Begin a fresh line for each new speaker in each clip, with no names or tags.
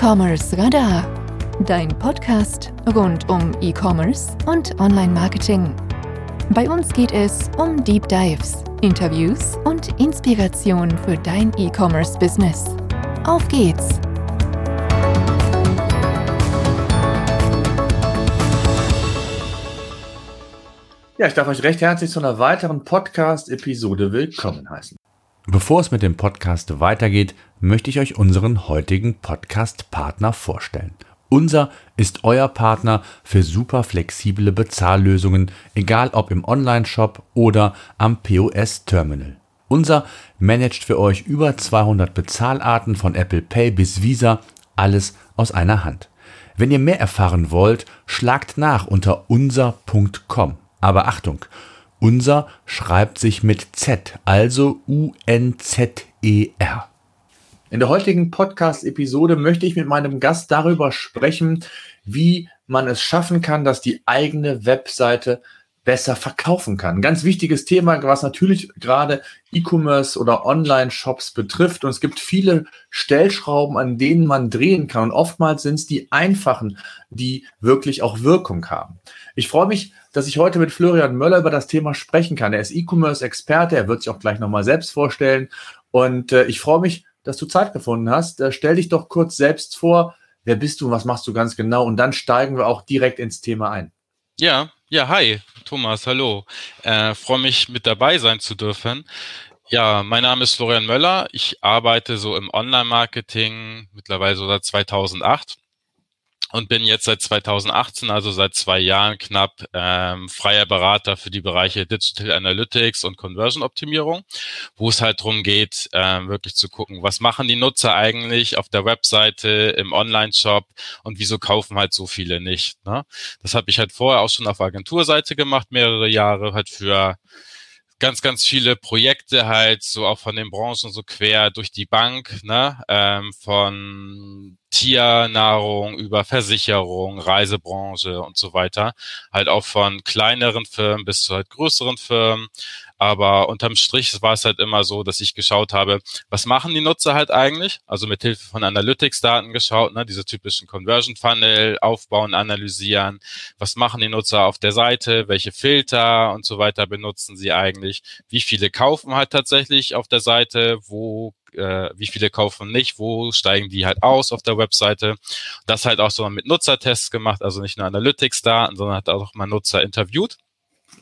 E-Commerce Radar, dein Podcast rund um E-Commerce und Online-Marketing. Bei uns geht es um Deep Dives, Interviews und Inspiration für dein E-Commerce-Business. Auf geht's!
Ja, ich darf euch recht herzlich zu einer weiteren Podcast-Episode willkommen heißen.
Bevor es mit dem Podcast weitergeht, möchte ich euch unseren heutigen Podcast-Partner vorstellen. Unser ist euer Partner für super flexible Bezahllösungen, egal ob im Online-Shop oder am POS-Terminal. Unser managt für euch über 200 Bezahlarten von Apple Pay bis Visa, alles aus einer Hand. Wenn ihr mehr erfahren wollt, schlagt nach unter unser.com. Aber Achtung, unser schreibt sich mit Z, also U-N-Z-E-R.
In der heutigen Podcast-Episode möchte ich mit meinem Gast darüber sprechen, wie man es schaffen kann, dass die eigene Webseite besser verkaufen kann. Ein ganz wichtiges Thema, was natürlich gerade E-Commerce oder Online-Shops betrifft. Und es gibt viele Stellschrauben, an denen man drehen kann. Und oftmals sind es die einfachen, die wirklich auch Wirkung haben. Ich freue mich, dass ich heute mit Florian Möller über das Thema sprechen kann. Er ist E-Commerce-Experte. Er wird sich auch gleich nochmal selbst vorstellen. Und äh, ich freue mich, dass du Zeit gefunden hast. Äh, stell dich doch kurz selbst vor. Wer bist du? Was machst du ganz genau? Und dann steigen wir auch direkt ins Thema ein.
Ja, ja, hi, Thomas, hallo. Äh, Freue mich, mit dabei sein zu dürfen. Ja, mein Name ist Florian Möller. Ich arbeite so im Online-Marketing mittlerweile seit 2008 und bin jetzt seit 2018, also seit zwei Jahren knapp, ähm, freier Berater für die Bereiche Digital Analytics und Conversion Optimierung, wo es halt darum geht, ähm, wirklich zu gucken, was machen die Nutzer eigentlich auf der Webseite, im Online-Shop und wieso kaufen halt so viele nicht. Ne? Das habe ich halt vorher auch schon auf Agenturseite gemacht, mehrere Jahre halt für ganz, ganz viele Projekte halt, so auch von den Branchen so quer durch die Bank, ne, ähm, von Tiernahrung über Versicherung, Reisebranche und so weiter. Halt auch von kleineren Firmen bis zu halt größeren Firmen. Aber unterm Strich war es halt immer so, dass ich geschaut habe, was machen die Nutzer halt eigentlich? Also mit Hilfe von Analytics-Daten geschaut, ne, diese typischen Conversion Funnel aufbauen, analysieren. Was machen die Nutzer auf der Seite? Welche Filter und so weiter benutzen sie eigentlich? Wie viele kaufen halt tatsächlich auf der Seite? Wo äh, wie viele kaufen nicht, wo steigen die halt aus auf der Webseite. Das halt auch so mit Nutzertests gemacht, also nicht nur Analytics-Daten, sondern hat auch mal Nutzer interviewt.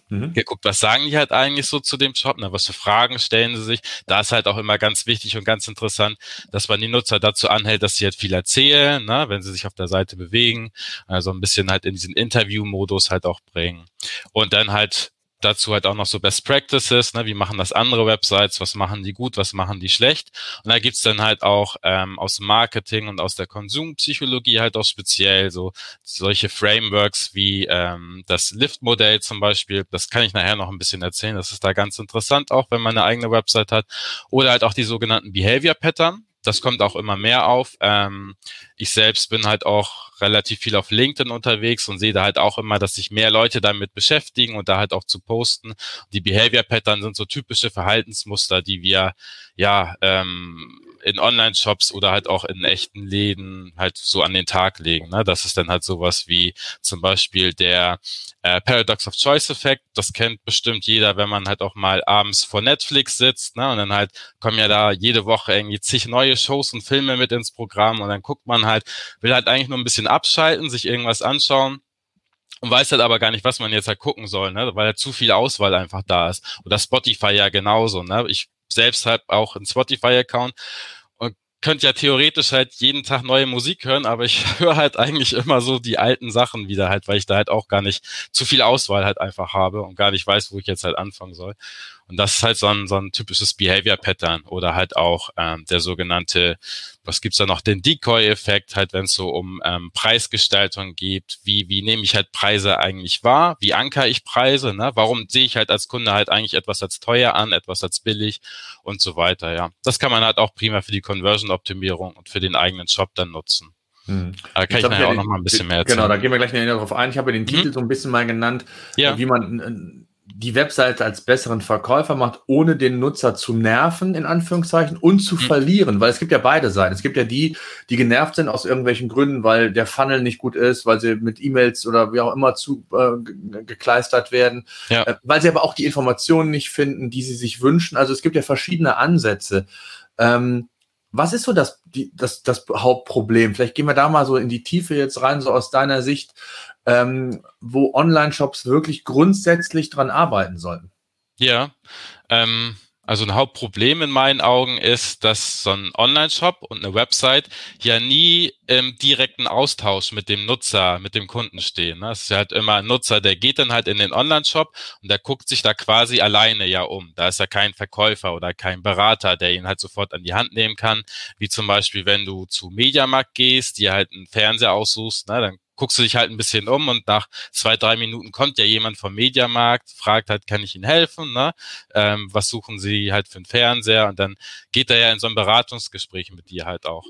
Mhm. Geguckt, was sagen die halt eigentlich so zu dem Shop, ne? was für Fragen stellen sie sich. Da ist halt auch immer ganz wichtig und ganz interessant, dass man die Nutzer dazu anhält, dass sie halt viel erzählen, ne? wenn sie sich auf der Seite bewegen, also ein bisschen halt in diesen Interview-Modus halt auch bringen. Und dann halt dazu halt auch noch so Best Practices, ne, wie machen das andere Websites, was machen die gut, was machen die schlecht. Und da gibt's dann halt auch ähm, aus Marketing und aus der Konsumpsychologie halt auch speziell so solche Frameworks wie ähm, das Lift-Modell zum Beispiel. Das kann ich nachher noch ein bisschen erzählen. Das ist da ganz interessant, auch wenn man eine eigene Website hat. Oder halt auch die sogenannten Behavior Pattern das kommt auch immer mehr auf. Ähm, ich selbst bin halt auch relativ viel auf LinkedIn unterwegs und sehe da halt auch immer, dass sich mehr Leute damit beschäftigen und da halt auch zu posten. Die Behavior Pattern sind so typische Verhaltensmuster, die wir ja ähm, in Online-Shops oder halt auch in echten Läden halt so an den Tag legen. Ne? Das ist dann halt sowas wie zum Beispiel der äh, Paradox of Choice Effekt. Das kennt bestimmt jeder, wenn man halt auch mal abends vor Netflix sitzt. Ne? Und dann halt kommen ja da jede Woche irgendwie zig neue Shows und Filme mit ins Programm und dann guckt man halt, will halt eigentlich nur ein bisschen abschalten, sich irgendwas anschauen und weiß halt aber gar nicht, was man jetzt halt gucken soll, ne? weil halt zu viel Auswahl einfach da ist. Oder Spotify ja genauso. Ne? Ich selbst halt auch einen Spotify-Account könnte ja theoretisch halt jeden Tag neue Musik hören, aber ich höre halt eigentlich immer so die alten Sachen wieder halt, weil ich da halt auch gar nicht zu viel Auswahl halt einfach habe und gar nicht weiß, wo ich jetzt halt anfangen soll. Und das ist halt so ein, so ein typisches Behavior-Pattern oder halt auch ähm, der sogenannte, was gibt's da noch, den Decoy-Effekt, halt wenn es so um ähm, Preisgestaltung geht, wie, wie nehme ich halt Preise eigentlich wahr, wie anker ich Preise, ne? warum sehe ich halt als Kunde halt eigentlich etwas als teuer an, etwas als billig und so weiter, ja. Das kann man halt auch prima für die Conversion-Optimierung und für den eigenen Shop dann nutzen. Hm. Da kann ich, ich nachher auch noch mal ein bisschen mehr
erzählen. Genau, da gehen wir gleich näher darauf ein. Ich habe den Titel hm? so ein bisschen mal genannt, ja. wie man die Webseite als besseren Verkäufer macht, ohne den Nutzer zu nerven, in Anführungszeichen, und zu mhm. verlieren, weil es gibt ja beide Seiten. Es gibt ja die, die genervt sind aus irgendwelchen Gründen, weil der Funnel nicht gut ist, weil sie mit E-Mails oder wie auch immer zu äh, gekleistert werden, ja. äh, weil sie aber auch die Informationen nicht finden, die sie sich wünschen. Also es gibt ja verschiedene Ansätze. Ähm, was ist so das, die, das, das Hauptproblem? Vielleicht gehen wir da mal so in die Tiefe jetzt rein, so aus deiner Sicht ähm, wo Online-Shops wirklich grundsätzlich dran arbeiten sollten.
Ja, ähm, also ein Hauptproblem in meinen Augen ist, dass so ein Online-Shop und eine Website ja nie im direkten Austausch mit dem Nutzer, mit dem Kunden stehen. Ne? Es ist halt immer ein Nutzer, der geht dann halt in den Online-Shop und der guckt sich da quasi alleine ja um. Da ist ja kein Verkäufer oder kein Berater, der ihn halt sofort an die Hand nehmen kann. Wie zum Beispiel, wenn du zu Mediamarkt gehst, dir halt einen Fernseher aussuchst, ne, dann guckst du dich halt ein bisschen um und nach zwei, drei Minuten kommt ja jemand vom Mediamarkt, fragt halt, kann ich Ihnen helfen? Ne? Ähm, was suchen Sie halt für einen Fernseher? Und dann geht er ja in so ein Beratungsgespräch mit dir halt auch.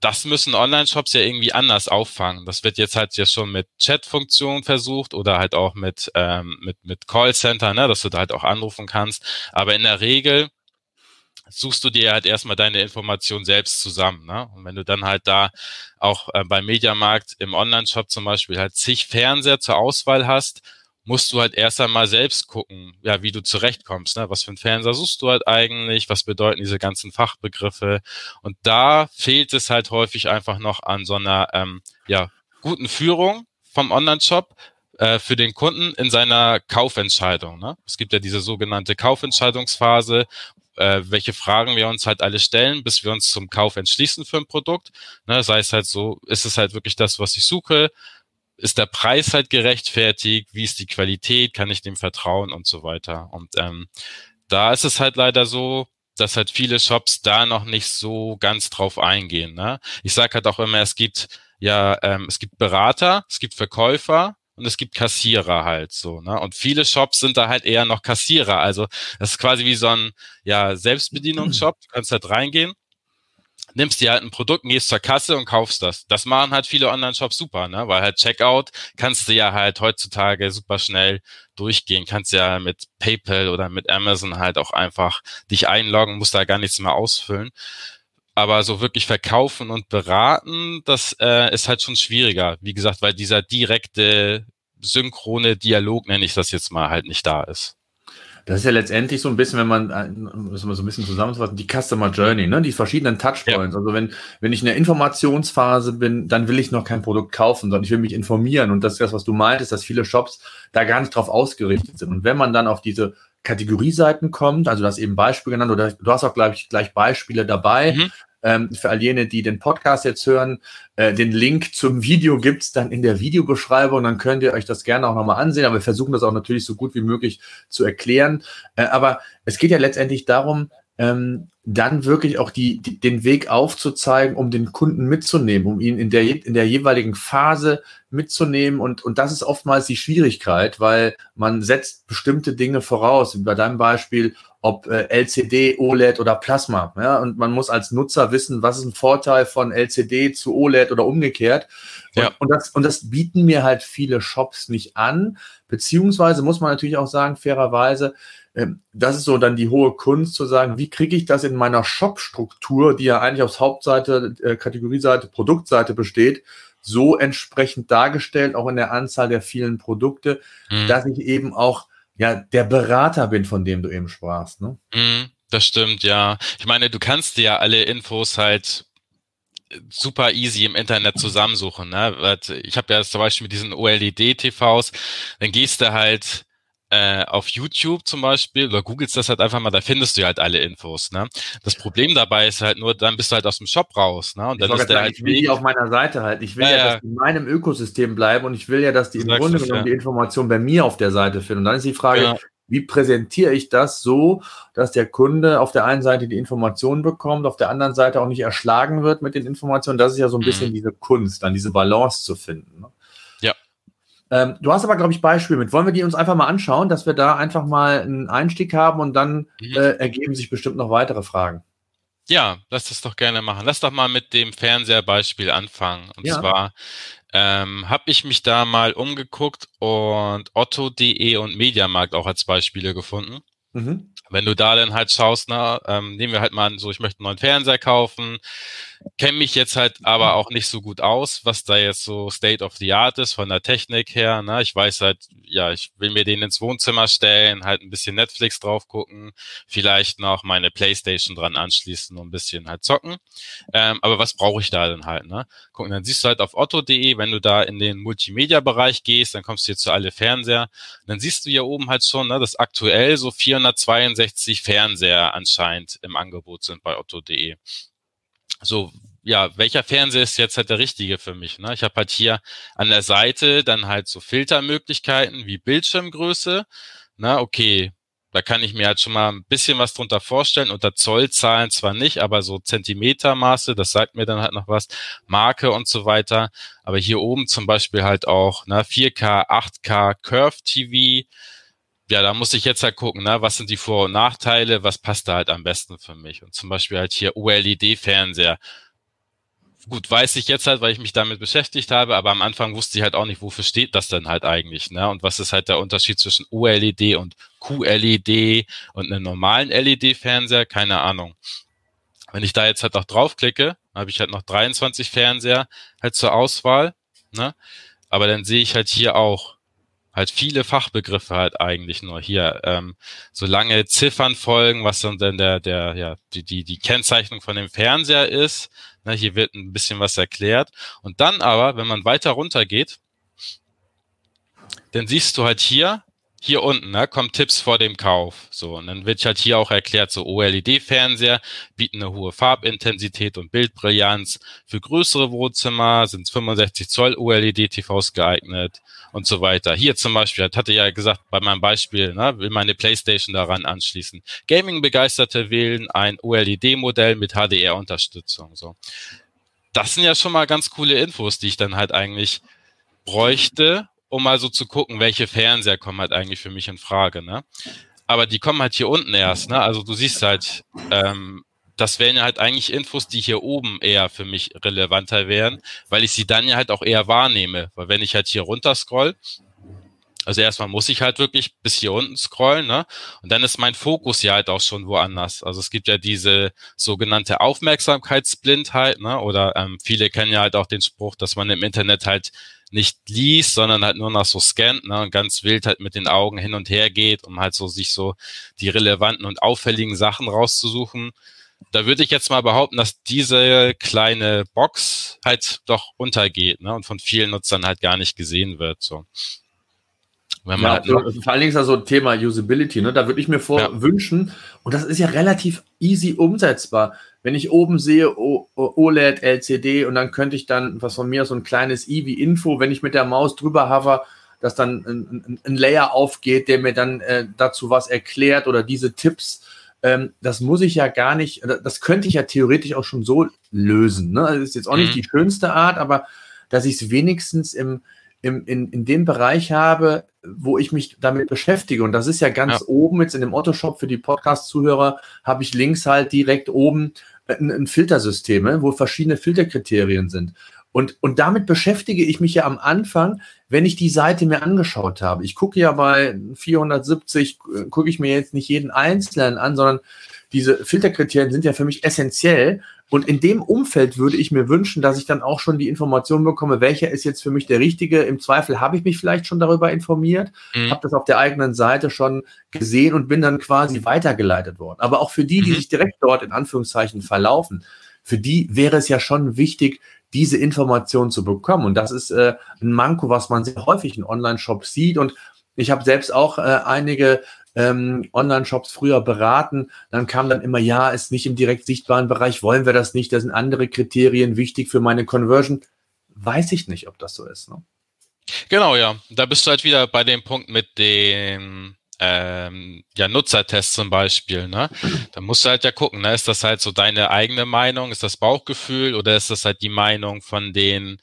Das müssen Online-Shops ja irgendwie anders auffangen. Das wird jetzt halt ja schon mit Chat-Funktionen versucht oder halt auch mit, ähm, mit, mit Callcenter, ne, dass du da halt auch anrufen kannst. Aber in der Regel suchst du dir halt erstmal deine Informationen selbst zusammen. Ne? Und wenn du dann halt da auch äh, beim Mediamarkt im Online-Shop zum Beispiel halt zig Fernseher zur Auswahl hast, musst du halt erst einmal selbst gucken, ja, wie du zurechtkommst, ne? Was für ein Fernseher suchst du halt eigentlich? Was bedeuten diese ganzen Fachbegriffe? Und da fehlt es halt häufig einfach noch an so einer ähm, ja, guten Führung vom Online-Shop, äh, für den Kunden in seiner Kaufentscheidung. Ne? Es gibt ja diese sogenannte Kaufentscheidungsphase, äh, welche Fragen wir uns halt alle stellen, bis wir uns zum Kauf entschließen für ein Produkt. Ne, sei es halt so, ist es halt wirklich das, was ich suche? Ist der Preis halt gerechtfertigt? Wie ist die Qualität? Kann ich dem vertrauen und so weiter? Und ähm, da ist es halt leider so, dass halt viele Shops da noch nicht so ganz drauf eingehen. Ne? Ich sage halt auch immer, es gibt ja, ähm, es gibt Berater, es gibt Verkäufer und es gibt Kassierer halt so, ne? Und viele Shops sind da halt eher noch Kassierer. Also das ist quasi wie so ein ja, Selbstbedienungsshop. Du kannst halt reingehen, nimmst dir halt ein Produkt, gehst zur Kasse und kaufst das. Das machen halt viele Online-Shops super, ne? Weil halt Checkout kannst du ja halt heutzutage super schnell durchgehen. Kannst ja mit PayPal oder mit Amazon halt auch einfach dich einloggen, musst da gar nichts mehr ausfüllen aber so wirklich verkaufen und beraten, das äh, ist halt schon schwieriger. Wie gesagt, weil dieser direkte synchrone Dialog, nenne ich das jetzt mal, halt nicht da ist.
Das ist ja letztendlich so ein bisschen, wenn man, müssen wir so ein bisschen zusammenfassen, die Customer Journey, ne? die verschiedenen Touchpoints. Ja. Also wenn, wenn ich in der Informationsphase bin, dann will ich noch kein Produkt kaufen, sondern ich will mich informieren. Und das ist das, was du meintest, dass viele Shops da gar nicht drauf ausgerichtet sind. Und wenn man dann auf diese Kategorieseiten kommt, also du hast eben Beispiel genannt oder du hast auch gleich, gleich Beispiele dabei. Mhm. Ähm, für all jene, die den Podcast jetzt hören, äh, den Link zum Video gibt's dann in der Videobeschreibung. Dann könnt ihr euch das gerne auch nochmal ansehen. Aber wir versuchen das auch natürlich so gut wie möglich zu erklären. Äh, aber es geht ja letztendlich darum, ähm, dann wirklich auch die, die, den Weg aufzuzeigen, um den Kunden mitzunehmen, um ihn in der, in der jeweiligen Phase mitzunehmen. Und, und das ist oftmals die Schwierigkeit, weil man setzt bestimmte Dinge voraus. Wie bei deinem Beispiel, ob äh, LCD, OLED oder Plasma. Ja? Und man muss als Nutzer wissen, was ist ein Vorteil von LCD zu OLED oder umgekehrt. Ja. Und, und, das, und das bieten mir halt viele Shops nicht an. Beziehungsweise muss man natürlich auch sagen, fairerweise, ähm, das ist so dann die hohe Kunst zu sagen, wie kriege ich das in meiner Shop-Struktur, die ja eigentlich aus Hauptseite, äh, Kategorieseite, Produktseite besteht, so entsprechend dargestellt, auch in der Anzahl der vielen Produkte, mhm. dass ich eben auch ja der Berater bin, von dem du eben sprachst. Ne?
Mhm, das stimmt, ja. Ich meine, du kannst dir ja alle Infos halt super easy im Internet zusammensuchen. Ne? Ich habe ja zum Beispiel mit diesen OLED-TVs, dann gehst du halt äh, auf YouTube zum Beispiel oder googelst das halt einfach mal, da findest du halt alle Infos. Ne? Das Problem dabei ist halt nur, dann bist du halt aus dem Shop raus. Ne? Und dann ist
der halt ich will die auf meiner Seite halten. Ich will ja, ja, dass die in meinem Ökosystem bleiben und ich will ja, dass die im Grunde genommen ja. die Information bei mir auf der Seite finden. Und dann ist die Frage, ja. wie präsentiere ich das so, dass der Kunde auf der einen Seite die Informationen bekommt, auf der anderen Seite auch nicht erschlagen wird mit den Informationen. Das ist ja so ein mhm. bisschen diese Kunst, dann diese Balance zu finden. Ne? Ähm, du hast aber, glaube ich, Beispiele mit. Wollen wir die uns einfach mal anschauen, dass wir da einfach mal einen Einstieg haben und dann mhm. äh, ergeben sich bestimmt noch weitere Fragen.
Ja, lass das doch gerne machen. Lass doch mal mit dem Fernseherbeispiel anfangen. Und ja. zwar ähm, habe ich mich da mal umgeguckt und Otto.de und Mediamarkt auch als Beispiele gefunden. Mhm. Wenn du da dann halt schaust, na, ähm, nehmen wir halt mal an, so ich möchte einen neuen Fernseher kaufen, kenne mich jetzt halt aber auch nicht so gut aus, was da jetzt so State of the Art ist von der Technik her. Ne? Ich weiß halt, ja, ich will mir den ins Wohnzimmer stellen, halt ein bisschen Netflix drauf gucken, vielleicht noch meine Playstation dran anschließen und ein bisschen halt zocken. Ähm, aber was brauche ich da denn halt? Ne? Gucken, dann siehst du halt auf otto.de, wenn du da in den Multimedia-Bereich gehst, dann kommst du hier zu alle Fernseher. Dann siehst du hier oben halt schon, ne, dass aktuell so 462 Fernseher anscheinend im Angebot sind bei otto.de so, ja, welcher Fernseher ist jetzt halt der richtige für mich? Ne? Ich habe halt hier an der Seite dann halt so Filtermöglichkeiten wie Bildschirmgröße. Na, okay, da kann ich mir halt schon mal ein bisschen was drunter vorstellen. Unter Zollzahlen zwar nicht, aber so Zentimetermaße, das sagt mir dann halt noch was. Marke und so weiter. Aber hier oben zum Beispiel halt auch ne, 4K, 8K, Curve TV, ja, da muss ich jetzt halt gucken, ne, was sind die Vor- und Nachteile, was passt da halt am besten für mich. Und zum Beispiel halt hier OLED-Fernseher. Gut, weiß ich jetzt halt, weil ich mich damit beschäftigt habe, aber am Anfang wusste ich halt auch nicht, wofür steht das denn halt eigentlich, ne? Und was ist halt der Unterschied zwischen OLED und QLED und einem normalen LED-Fernseher? Keine Ahnung. Wenn ich da jetzt halt auch draufklicke, habe ich halt noch 23 Fernseher halt zur Auswahl, ne? Aber dann sehe ich halt hier auch halt viele Fachbegriffe halt eigentlich nur hier. Ähm, so lange Ziffern folgen, was dann denn der, der, ja, die, die, die Kennzeichnung von dem Fernseher ist. Ne, hier wird ein bisschen was erklärt. Und dann aber, wenn man weiter runter geht, dann siehst du halt hier, hier unten, ne, kommen Tipps vor dem Kauf. So, und dann wird halt hier auch erklärt, so OLED-Fernseher bieten eine hohe Farbintensität und Bildbrillanz. Für größere Wohnzimmer sind 65 Zoll OLED-TVs geeignet und so weiter. Hier zum Beispiel, hatte ja gesagt, bei meinem Beispiel, ne, will meine Playstation daran anschließen. Gaming-Begeisterte wählen ein OLED-Modell mit HDR-Unterstützung. So. Das sind ja schon mal ganz coole Infos, die ich dann halt eigentlich bräuchte, um mal so zu gucken, welche Fernseher kommen halt eigentlich für mich in Frage. Ne? Aber die kommen halt hier unten erst. Ne? Also du siehst halt, ähm, das wären ja halt eigentlich Infos, die hier oben eher für mich relevanter wären, weil ich sie dann ja halt auch eher wahrnehme. Weil wenn ich halt hier runter scroll, also erstmal muss ich halt wirklich bis hier unten scrollen, ne? Und dann ist mein Fokus ja halt auch schon woanders. Also es gibt ja diese sogenannte Aufmerksamkeitsblindheit, ne? Oder ähm, viele kennen ja halt auch den Spruch, dass man im Internet halt nicht liest, sondern halt nur noch so scannt, ne? Und ganz wild halt mit den Augen hin und her geht, um halt so sich so die relevanten und auffälligen Sachen rauszusuchen da würde ich jetzt mal behaupten, dass diese kleine Box halt doch untergeht ne, und von vielen Nutzern halt gar nicht gesehen wird. So.
Wenn man ja, halt so, vor allen Dingen ist das so ein Thema Usability, ne? Da würde ich mir vor ja. wünschen, und das ist ja relativ easy umsetzbar. Wenn ich oben sehe o OLED, LCD und dann könnte ich dann, was von mir so ein kleines i wie Info, wenn ich mit der Maus drüber hover, dass dann ein, ein, ein Layer aufgeht, der mir dann äh, dazu was erklärt oder diese Tipps ähm, das muss ich ja gar nicht, das könnte ich ja theoretisch auch schon so lösen. Ne? Das ist jetzt auch nicht mhm. die schönste Art, aber dass ich es wenigstens im, im, in, in dem Bereich habe, wo ich mich damit beschäftige. Und das ist ja ganz ja. oben jetzt in dem Otto-Shop für die Podcast-Zuhörer, habe ich links halt direkt oben ein, ein Filtersystem, ne, wo verschiedene Filterkriterien sind. Und, und damit beschäftige ich mich ja am Anfang, wenn ich die Seite mir angeschaut habe. Ich gucke ja bei 470, äh, gucke ich mir jetzt nicht jeden Einzelnen an, sondern diese Filterkriterien sind ja für mich essentiell. Und in dem Umfeld würde ich mir wünschen, dass ich dann auch schon die Information bekomme, welcher ist jetzt für mich der richtige. Im Zweifel habe ich mich vielleicht schon darüber informiert, mhm. habe das auf der eigenen Seite schon gesehen und bin dann quasi weitergeleitet worden. Aber auch für die, die mhm. sich direkt dort in Anführungszeichen verlaufen, für die wäre es ja schon wichtig, diese Information zu bekommen. Und das ist äh, ein Manko, was man sehr häufig in Online-Shops sieht. Und ich habe selbst auch äh, einige ähm, Online-Shops früher beraten. Dann kam dann immer, ja, ist nicht im direkt sichtbaren Bereich, wollen wir das nicht, da sind andere Kriterien wichtig für meine Conversion. Weiß ich nicht, ob das so ist. Ne?
Genau, ja. Da bist du halt wieder bei dem Punkt mit dem ähm, ja, Nutzertest zum Beispiel, ne? Da musst du halt ja gucken, ne? Ist das halt so deine eigene Meinung, ist das Bauchgefühl oder ist das halt die Meinung von den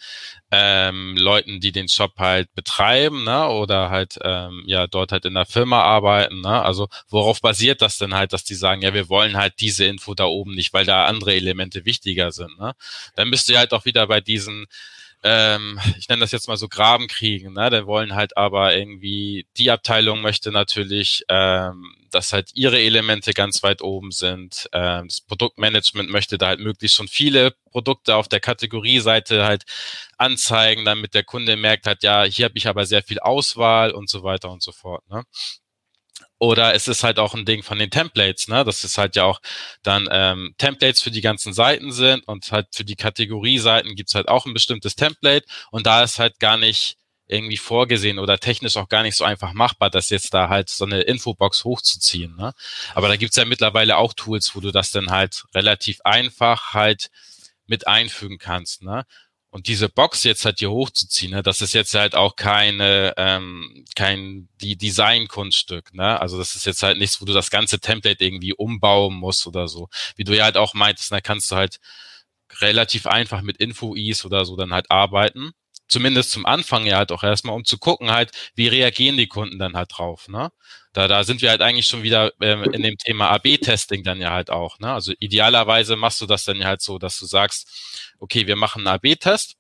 ähm, Leuten, die den Shop halt betreiben, ne? Oder halt ähm, ja dort halt in der Firma arbeiten, ne? Also worauf basiert das denn halt, dass die sagen, ja, wir wollen halt diese Info da oben nicht, weil da andere Elemente wichtiger sind, ne? Dann bist du halt auch wieder bei diesen ähm, ich nenne das jetzt mal so Grabenkriegen, ne? Die wollen halt aber irgendwie, die Abteilung möchte natürlich, ähm, dass halt ihre Elemente ganz weit oben sind. Ähm, das Produktmanagement möchte da halt möglichst schon viele Produkte auf der Kategorieseite halt anzeigen, damit der Kunde merkt halt, ja, hier habe ich aber sehr viel Auswahl und so weiter und so fort. Ne? Oder es ist halt auch ein Ding von den Templates, ne? Das ist halt ja auch dann ähm, Templates für die ganzen Seiten sind und halt für die Kategorie-Seiten gibt's halt auch ein bestimmtes Template und da ist halt gar nicht irgendwie vorgesehen oder technisch auch gar nicht so einfach machbar, das jetzt da halt so eine Infobox hochzuziehen. Ne? Aber da gibt's ja mittlerweile auch Tools, wo du das dann halt relativ einfach halt mit einfügen kannst. Ne? Und diese Box jetzt halt hier hochzuziehen, ne, das ist jetzt halt auch keine, ähm, kein die Design-Kunststück, ne? Also das ist jetzt halt nichts, wo du das ganze Template irgendwie umbauen musst oder so. Wie du ja halt auch meintest, da ne, kannst du halt relativ einfach mit Info-Is oder so dann halt arbeiten. Zumindest zum Anfang ja halt auch erstmal, um zu gucken halt, wie reagieren die Kunden dann halt drauf, ne? Da, da sind wir halt eigentlich schon wieder ähm, in dem Thema AB-Testing dann ja halt auch, ne? Also idealerweise machst du das dann ja halt so, dass du sagst, okay, wir machen einen AB-Test,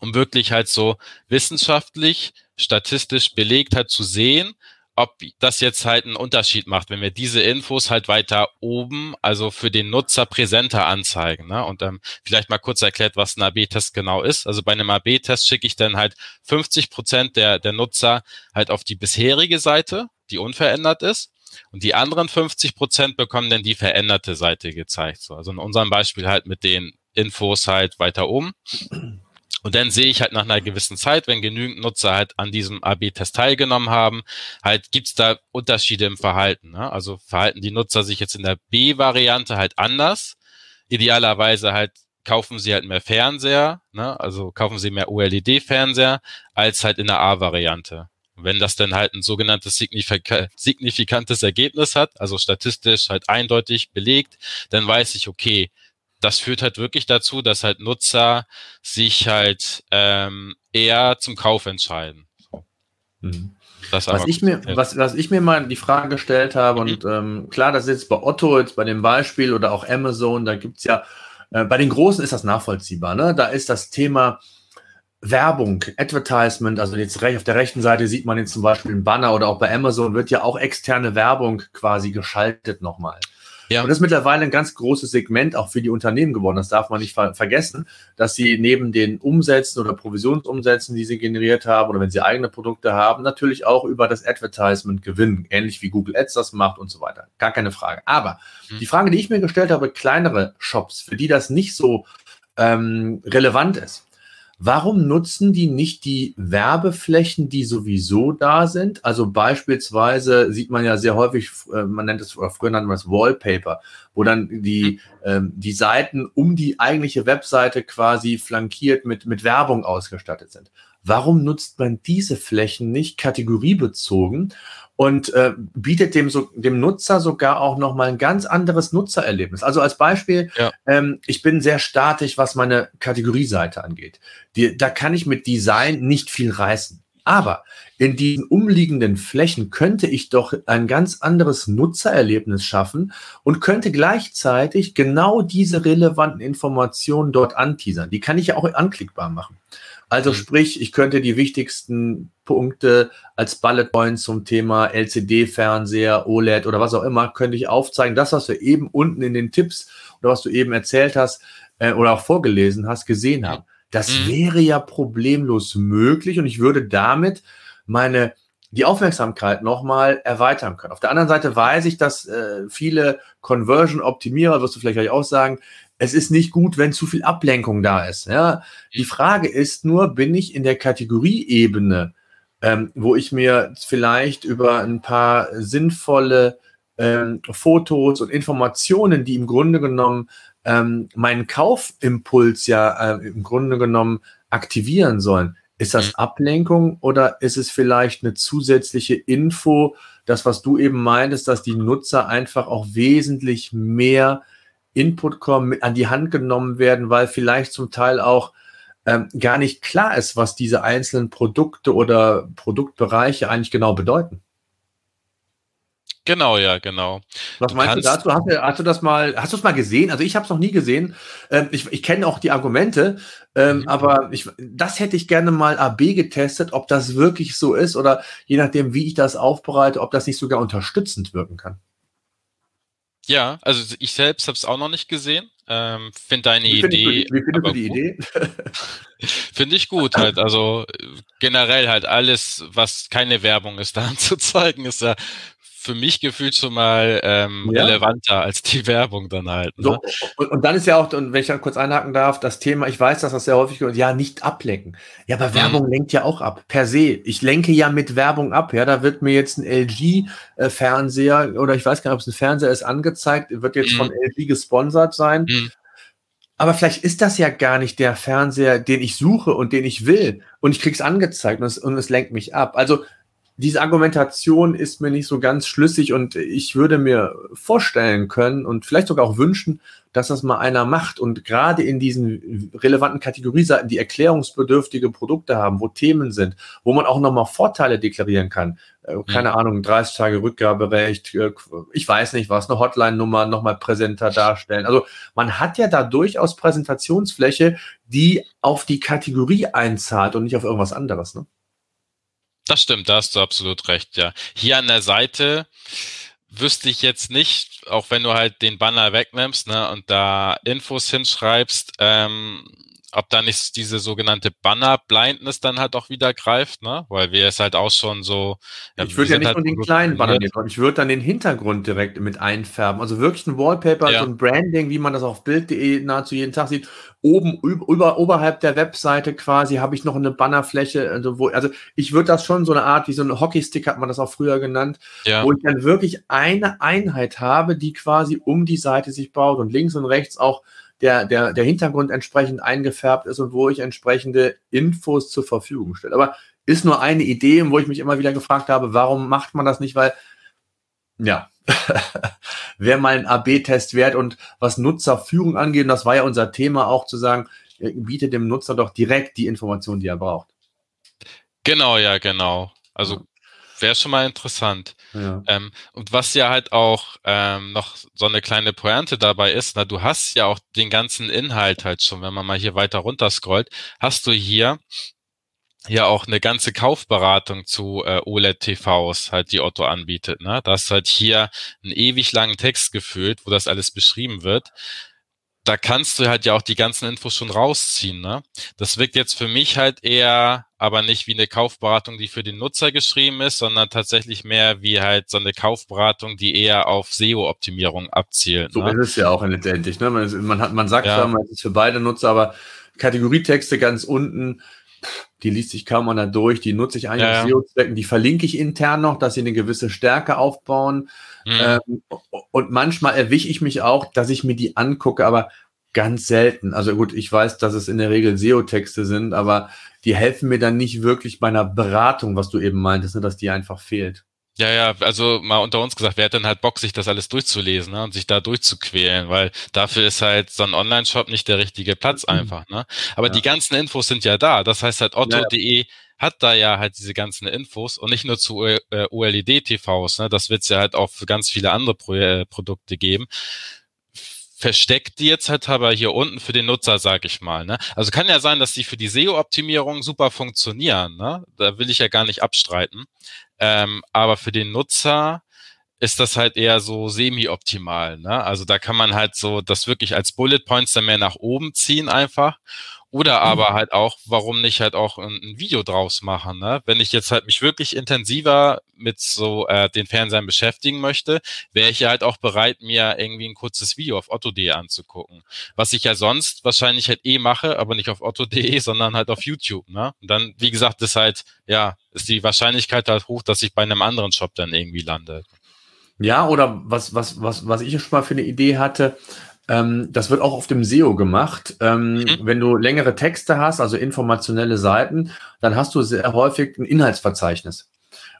um wirklich halt so wissenschaftlich, statistisch belegt halt zu sehen, ob das jetzt halt einen Unterschied macht, wenn wir diese Infos halt weiter oben, also für den Nutzer präsenter anzeigen. Ne? Und ähm, vielleicht mal kurz erklärt, was ein AB-Test genau ist. Also bei einem AB-Test schicke ich dann halt 50 Prozent der, der Nutzer halt auf die bisherige Seite, die unverändert ist. Und die anderen 50 Prozent bekommen dann die veränderte Seite gezeigt. So, also in unserem Beispiel halt mit den Infos halt weiter oben. Und dann sehe ich halt nach einer gewissen Zeit, wenn genügend Nutzer halt an diesem AB-Test teilgenommen haben, halt gibt's da Unterschiede im Verhalten. Ne? Also verhalten die Nutzer sich jetzt in der B-Variante halt anders. Idealerweise halt kaufen sie halt mehr Fernseher, ne? also kaufen sie mehr OLED-Fernseher, als halt in der A-Variante. Wenn das dann halt ein sogenanntes signifika signifikantes Ergebnis hat, also statistisch halt eindeutig belegt, dann weiß ich, okay, das führt halt wirklich dazu, dass halt Nutzer sich halt ähm, eher zum Kauf entscheiden. So.
Mhm. was, ich mir, was, was ich mir mal die Frage gestellt habe, mhm. und ähm, klar, das ist jetzt bei Otto, jetzt bei dem Beispiel oder auch Amazon, da gibt es ja, äh, bei den Großen ist das nachvollziehbar, ne? Da ist das Thema Werbung, Advertisement, also jetzt auf der rechten Seite sieht man jetzt zum Beispiel einen Banner oder auch bei Amazon wird ja auch externe Werbung quasi geschaltet nochmal. Ja. Und das ist mittlerweile ein ganz großes Segment auch für die Unternehmen geworden. Das darf man nicht ver vergessen, dass sie neben den Umsätzen oder Provisionsumsätzen, die sie generiert haben oder wenn sie eigene Produkte haben, natürlich auch über das Advertisement gewinnen. Ähnlich wie Google Ads das macht und so weiter. Gar keine Frage. Aber mhm. die Frage, die ich mir gestellt habe, kleinere Shops, für die das nicht so ähm, relevant ist. Warum nutzen die nicht die Werbeflächen, die sowieso da sind? Also beispielsweise sieht man ja sehr häufig, äh, man nennt es, oder früher nannte man es Wallpaper, wo dann die, ähm, die Seiten um die eigentliche Webseite quasi flankiert mit, mit Werbung ausgestattet sind. Warum nutzt man diese Flächen nicht kategoriebezogen und äh, bietet dem, so, dem Nutzer sogar auch nochmal ein ganz anderes Nutzererlebnis. Also als Beispiel, ja. ähm, ich bin sehr statisch, was meine Kategorieseite angeht. Die, da kann ich mit Design nicht viel reißen. Aber in diesen umliegenden Flächen könnte ich doch ein ganz anderes Nutzererlebnis schaffen und könnte gleichzeitig genau diese relevanten Informationen dort anteasern. Die kann ich ja auch anklickbar machen. Also mhm. sprich, ich könnte die wichtigsten Punkte als Bullet Points zum Thema LCD-Fernseher, OLED oder was auch immer, könnte ich aufzeigen. Das, was wir eben unten in den Tipps oder was du eben erzählt hast äh, oder auch vorgelesen hast, gesehen haben. Das mhm. wäre ja problemlos möglich und ich würde damit meine die Aufmerksamkeit nochmal erweitern können. Auf der anderen Seite weiß ich, dass äh, viele Conversion-Optimierer, wirst du vielleicht gleich auch sagen, es ist nicht gut, wenn zu viel Ablenkung da ist. Ja? Die Frage ist nur, bin ich in der Kategorieebene, ähm, wo ich mir vielleicht über ein paar sinnvolle ähm, Fotos und Informationen, die im Grunde genommen ähm, meinen Kaufimpuls ja äh, im Grunde genommen aktivieren sollen. Ist das mhm. Ablenkung oder ist es vielleicht eine zusätzliche Info das, was du eben meintest, dass die Nutzer einfach auch wesentlich mehr Input kommen, an die Hand genommen werden, weil vielleicht zum Teil auch ähm, gar nicht klar ist, was diese einzelnen Produkte oder Produktbereiche eigentlich genau bedeuten.
Genau, ja, genau.
Was du meinst du dazu? Hast du, hast du das mal, hast du es mal gesehen? Also ich habe es noch nie gesehen. Ähm, ich ich kenne auch die Argumente, ähm, mhm. aber ich, das hätte ich gerne mal AB getestet, ob das wirklich so ist oder je nachdem, wie ich das aufbereite, ob das nicht sogar unterstützend wirken kann.
Ja, also ich selbst habe es auch noch nicht gesehen. Ähm, Finde deine wie
Idee. wie findest du die gut. Idee?
Finde ich gut halt. Also generell halt alles, was keine Werbung ist, da anzuzeigen, ist ja für mich gefühlt schon mal ähm, ja. relevanter als die Werbung dann halt. Ne?
So, und, und, dann ist ja auch, und wenn ich dann kurz einhaken darf, das Thema, ich weiß, dass das sehr häufig gehört, ja, nicht ablenken. Ja, aber Werbung mhm. lenkt ja auch ab, per se. Ich lenke ja mit Werbung ab. Ja, da wird mir jetzt ein LG-Fernseher äh, oder ich weiß gar nicht, ob es ein Fernseher ist, angezeigt, wird jetzt mhm. von LG gesponsert sein. Mhm. Aber vielleicht ist das ja gar nicht der Fernseher, den ich suche und den ich will. Und ich krieg's angezeigt und es, und es lenkt mich ab. Also diese Argumentation ist mir nicht so ganz schlüssig und ich würde mir vorstellen können und vielleicht sogar auch wünschen, dass das mal einer macht und gerade in diesen relevanten Kategorieseiten, die erklärungsbedürftige Produkte haben, wo Themen sind, wo man auch nochmal Vorteile deklarieren kann. Äh, keine mhm. Ahnung, 30 Tage Rückgaberecht, äh, ich weiß nicht was, eine Hotline-Nummer nochmal präsenter darstellen. Also man hat ja da durchaus Präsentationsfläche, die auf die Kategorie einzahlt und nicht auf irgendwas anderes. Ne?
Das stimmt, da hast du absolut recht, ja. Hier an der Seite wüsste ich jetzt nicht, auch wenn du halt den Banner wegnimmst ne, und da Infos hinschreibst, ähm, ob da nicht diese sogenannte Banner-Blindness dann halt auch wieder greift, ne? Weil wir es halt auch schon so.
Ja, ich würde ja nicht halt nur den kleinen Banner nehmen, ich würde dann den Hintergrund direkt mit einfärben. Also wirklich ein Wallpaper, ja. so ein Branding, wie man das auf Bild.de nahezu jeden Tag sieht. Oben über, oberhalb der Webseite quasi habe ich noch eine Bannerfläche, also wo, also ich würde das schon so eine Art wie so ein Hockeystick hat man das auch früher genannt, ja. wo ich dann wirklich eine Einheit habe, die quasi um die Seite sich baut und links und rechts auch der, der, der Hintergrund entsprechend eingefärbt ist und wo ich entsprechende Infos zur Verfügung stelle. Aber ist nur eine Idee, wo ich mich immer wieder gefragt habe, warum macht man das nicht? Weil, ja, wäre mal ein AB-Test wert und was Nutzerführung angeht, und das war ja unser Thema auch zu sagen, äh, bietet dem Nutzer doch direkt die Information, die er braucht.
Genau, ja, genau. Also wäre schon mal interessant. Ja. Ähm, und was ja halt auch ähm, noch so eine kleine Pointe dabei ist, na, du hast ja auch den ganzen Inhalt halt schon, wenn man mal hier weiter runter scrollt, hast du hier ja auch eine ganze Kaufberatung zu äh, OLED-TVs, halt die Otto anbietet. Ne? Da ist halt hier einen ewig langen Text gefüllt, wo das alles beschrieben wird da kannst du halt ja auch die ganzen Infos schon rausziehen. Ne? Das wirkt jetzt für mich halt eher aber nicht wie eine Kaufberatung, die für den Nutzer geschrieben ist, sondern tatsächlich mehr wie halt so eine Kaufberatung, die eher auf SEO-Optimierung abzielt.
So ne? ist es ja auch letztendlich. Ne? Man, man, hat, man sagt ja, man ist für beide Nutzer, aber Kategorietexte ganz unten, die liest sich kaum einer durch, die nutze ich eigentlich ja, auf SEO-Zwecken, die verlinke ich intern noch, dass sie eine gewisse Stärke aufbauen. Mhm. Ähm, und manchmal erwische ich mich auch, dass ich mir die angucke, aber ganz selten. Also gut, ich weiß, dass es in der Regel SEO-Texte sind, aber die helfen mir dann nicht wirklich bei einer Beratung, was du eben meintest, ne, dass die einfach fehlt.
Ja, ja, also mal unter uns gesagt, wer hat denn halt Bock, sich das alles durchzulesen ne, und sich da durchzuquälen, weil dafür ist halt so ein Online-Shop nicht der richtige Platz mhm. einfach. Ne? Aber ja. die ganzen Infos sind ja da. Das heißt halt otto.de ja, hat da ja halt diese ganzen Infos und nicht nur zu äh, OLED-TVs. Ne? Das wird es ja halt auch für ganz viele andere Pro äh, Produkte geben versteckt die jetzt halt aber hier unten für den Nutzer, sag ich mal. Ne? Also kann ja sein, dass die für die SEO-Optimierung super funktionieren. Ne? Da will ich ja gar nicht abstreiten. Ähm, aber für den Nutzer ist das halt eher so semi-optimal. Ne? Also da kann man halt so das wirklich als Bullet Points dann mehr nach oben ziehen einfach. Oder mhm. aber halt auch, warum nicht halt auch ein, ein, Video draus machen, ne? Wenn ich jetzt halt mich wirklich intensiver mit so äh, den Fernsehern beschäftigen möchte, wäre ich ja halt auch bereit, mir irgendwie ein kurzes Video auf otto.de anzugucken. Was ich ja sonst wahrscheinlich halt eh mache, aber nicht auf otto.de, sondern halt auf YouTube, ne? Und dann, wie gesagt, ist halt, ja, ist die Wahrscheinlichkeit halt hoch, dass ich bei einem anderen Shop dann irgendwie lande.
Ja, oder was, was, was, was ich schon mal für eine Idee hatte, ähm, das wird auch auf dem SEO gemacht. Ähm, mhm. Wenn du längere Texte hast, also informationelle Seiten, dann hast du sehr häufig ein Inhaltsverzeichnis.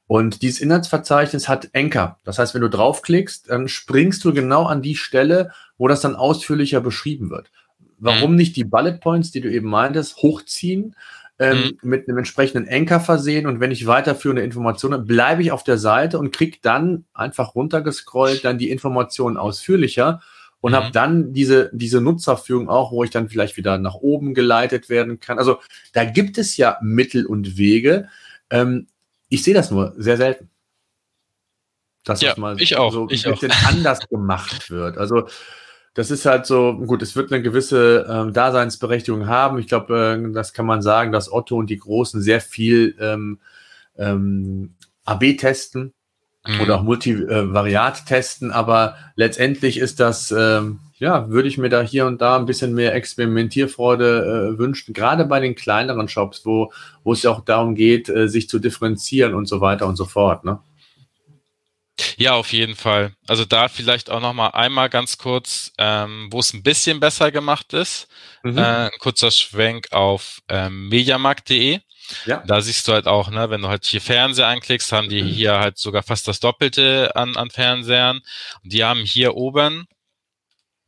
Und dieses Inhaltsverzeichnis hat Anchor. Das heißt, wenn du draufklickst, dann springst du genau an die Stelle, wo das dann ausführlicher beschrieben wird. Warum mhm. nicht die Bullet Points, die du eben meintest, hochziehen, ähm, mhm. mit einem entsprechenden Anchor versehen und wenn ich weiterführende Informationen bleibe ich auf der Seite und kriege dann einfach runtergescrollt dann die Informationen ausführlicher und mhm. habe dann diese, diese Nutzerführung auch, wo ich dann vielleicht wieder nach oben geleitet werden kann. Also da gibt es ja Mittel und Wege. Ähm, ich sehe das nur sehr selten.
Dass ja,
das mal
ich auch,
so
ich
ein bisschen auch. anders gemacht wird. Also das ist halt so, gut, es wird eine gewisse ähm, Daseinsberechtigung haben. Ich glaube, äh, das kann man sagen, dass Otto und die Großen sehr viel ähm, ähm, AB testen mhm. oder auch Multivariat testen, aber letztendlich ist das, ähm, ja, würde ich mir da hier und da ein bisschen mehr Experimentierfreude äh, wünschen, gerade bei den kleineren Shops, wo, wo es ja auch darum geht, äh, sich zu differenzieren und so weiter und so fort. Ne?
Ja, auf jeden Fall. Also da vielleicht auch noch mal einmal ganz kurz, ähm, wo es ein bisschen besser gemacht ist. Mhm. Äh, ein kurzer Schwenk auf ähm, mediamarkt.de. Ja. Da siehst du halt auch, ne, wenn du halt hier Fernseher anklickst, haben die mhm. hier halt sogar fast das Doppelte an, an Fernsehern. Und die haben hier oben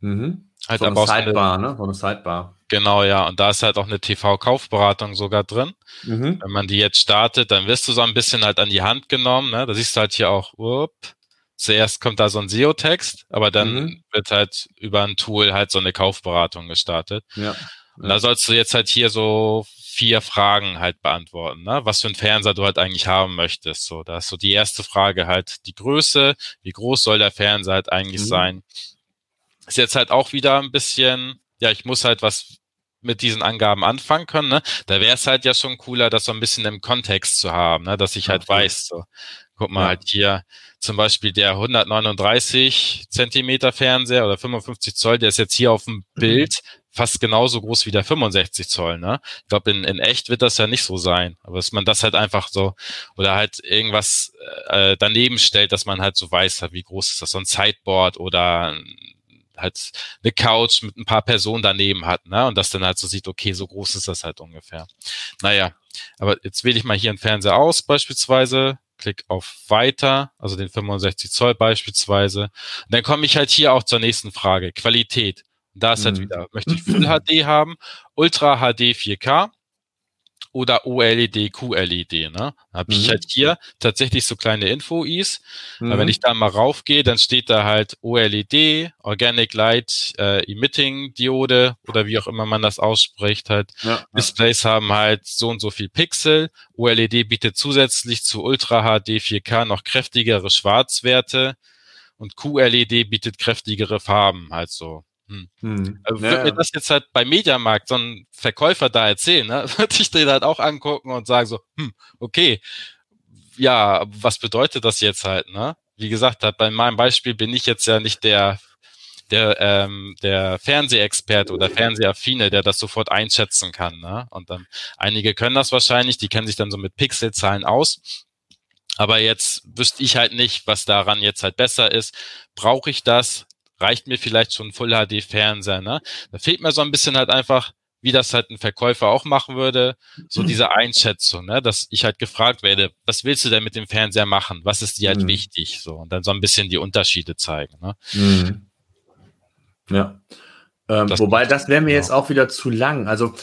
mhm. halt so eine Sidebar, ne? So eine Sidebar.
Genau, ja. Und da ist halt auch eine TV-Kaufberatung sogar drin. Mhm. Wenn man die jetzt startet, dann wirst du so ein bisschen halt an die Hand genommen. Ne? Da siehst du halt hier auch, up, zuerst kommt da so ein SEO-Text, aber dann mhm. wird halt über ein Tool halt so eine Kaufberatung gestartet. Ja. Und da sollst du jetzt halt hier so vier Fragen halt beantworten, ne? was für ein Fernseher du halt eigentlich haben möchtest. So, da ist so die erste Frage halt die Größe, wie groß soll der Fernseher halt eigentlich mhm. sein. Ist jetzt halt auch wieder ein bisschen ja, ich muss halt was mit diesen Angaben anfangen können, ne? Da wäre es halt ja schon cooler, das so ein bisschen im Kontext zu haben, ne? dass ich halt okay. weiß, so, guck mal ja. halt hier zum Beispiel der 139 Zentimeter Fernseher oder 55 Zoll, der ist jetzt hier auf dem mhm. Bild fast genauso groß wie der 65 Zoll, ne? Ich glaube, in, in echt wird das ja nicht so sein, aber dass man das halt einfach so oder halt irgendwas äh, daneben stellt, dass man halt so weiß, wie groß ist das, so ein Sideboard oder halt eine Couch mit ein paar Personen daneben hat, ne? Und das dann halt so sieht, okay, so groß ist das halt ungefähr. Naja, aber jetzt wähle ich mal hier einen Fernseher aus, beispielsweise, klick auf Weiter, also den 65 Zoll beispielsweise. Und dann komme ich halt hier auch zur nächsten Frage, Qualität. Da ist halt mhm. wieder, möchte ich Full HD haben, Ultra HD 4K oder OLED, QLED. Ne? Habe ich mhm. halt hier tatsächlich so kleine Info-Is. Mhm. Wenn ich da mal raufgehe, dann steht da halt OLED, Organic Light äh, Emitting Diode oder wie auch immer man das ausspricht. Halt. Ja, Displays haben halt so und so viel Pixel. OLED bietet zusätzlich zu Ultra HD 4K noch kräftigere Schwarzwerte und QLED bietet kräftigere Farben, halt so. Hm. Hm. Also ja, mir das jetzt halt bei Mediamarkt so ein Verkäufer da erzählen, ne, würde ich den halt auch angucken und sagen so, hm, okay, ja, was bedeutet das jetzt halt, ne? Wie gesagt, halt bei meinem Beispiel bin ich jetzt ja nicht der der ähm, der Fernsehexperte oder Fernsehaffine, der das sofort einschätzen kann, ne? Und dann einige können das wahrscheinlich, die kennen sich dann so mit Pixelzahlen aus. Aber jetzt wüsste ich halt nicht, was daran jetzt halt besser ist. Brauche ich das? Reicht mir vielleicht schon Full HD Fernseher, ne? Da fehlt mir so ein bisschen halt einfach, wie das halt ein Verkäufer auch machen würde, so diese Einschätzung, ne? dass ich halt gefragt werde, was willst du denn mit dem Fernseher machen? Was ist dir halt mhm. wichtig? So, und dann so ein bisschen die Unterschiede zeigen. Ne?
Mhm. Ja. Ähm, das wobei, das wäre mir jetzt auch wieder zu lang. Also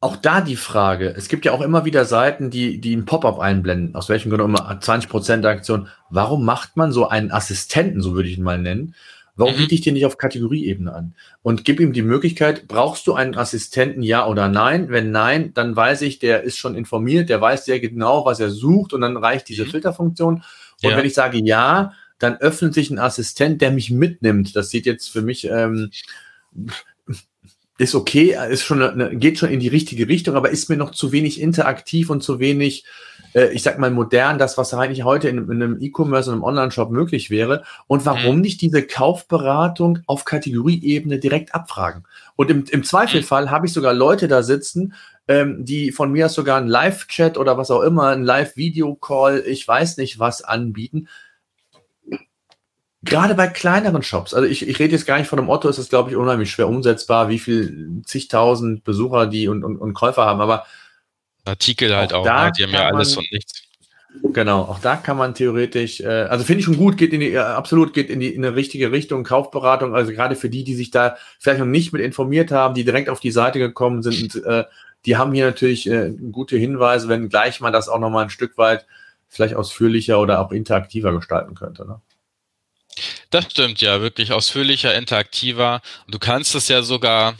auch da die Frage, es gibt ja auch immer wieder Seiten, die, die ein Pop-up einblenden, aus welchem Grund immer 20% der Aktion. Warum macht man so einen Assistenten, so würde ich ihn mal nennen? Warum mhm. biete ich den nicht auf Kategorieebene an? Und gib ihm die Möglichkeit, brauchst du einen Assistenten, ja oder nein? Wenn nein, dann weiß ich, der ist schon informiert, der weiß sehr genau, was er sucht und dann reicht diese mhm. Filterfunktion. Und ja. wenn ich sage ja, dann öffnet sich ein Assistent, der mich mitnimmt. Das sieht jetzt für mich ähm, ist okay, ist schon eine, geht schon in die richtige Richtung, aber ist mir noch zu wenig interaktiv und zu wenig, äh, ich sag mal, modern, das, was eigentlich heute in, in einem E-Commerce und einem Online-Shop möglich wäre. Und warum mhm. nicht diese Kaufberatung auf Kategorieebene direkt abfragen? Und im, im Zweifelfall mhm. habe ich sogar Leute da sitzen, ähm, die von mir aus sogar einen Live-Chat oder was auch immer, einen Live-Video-Call, ich weiß nicht was anbieten, gerade bei kleineren Shops, also ich, ich rede jetzt gar nicht von einem Otto, ist das, glaube ich, unheimlich schwer umsetzbar, wie viel zigtausend Besucher die und, und, und Käufer haben, aber
Artikel halt auch, auch da ne? die haben ja alles und nichts.
Genau, auch da kann man theoretisch, äh, also finde ich schon gut, geht in die, absolut geht in die in eine richtige Richtung, Kaufberatung, also gerade für die, die sich da vielleicht noch nicht mit informiert haben, die direkt auf die Seite gekommen sind, und, äh, die haben hier natürlich äh, gute Hinweise, wenn gleich man das auch nochmal ein Stück weit vielleicht ausführlicher oder auch interaktiver gestalten könnte. Ne?
Das stimmt ja, wirklich ausführlicher, interaktiver. Du kannst es ja sogar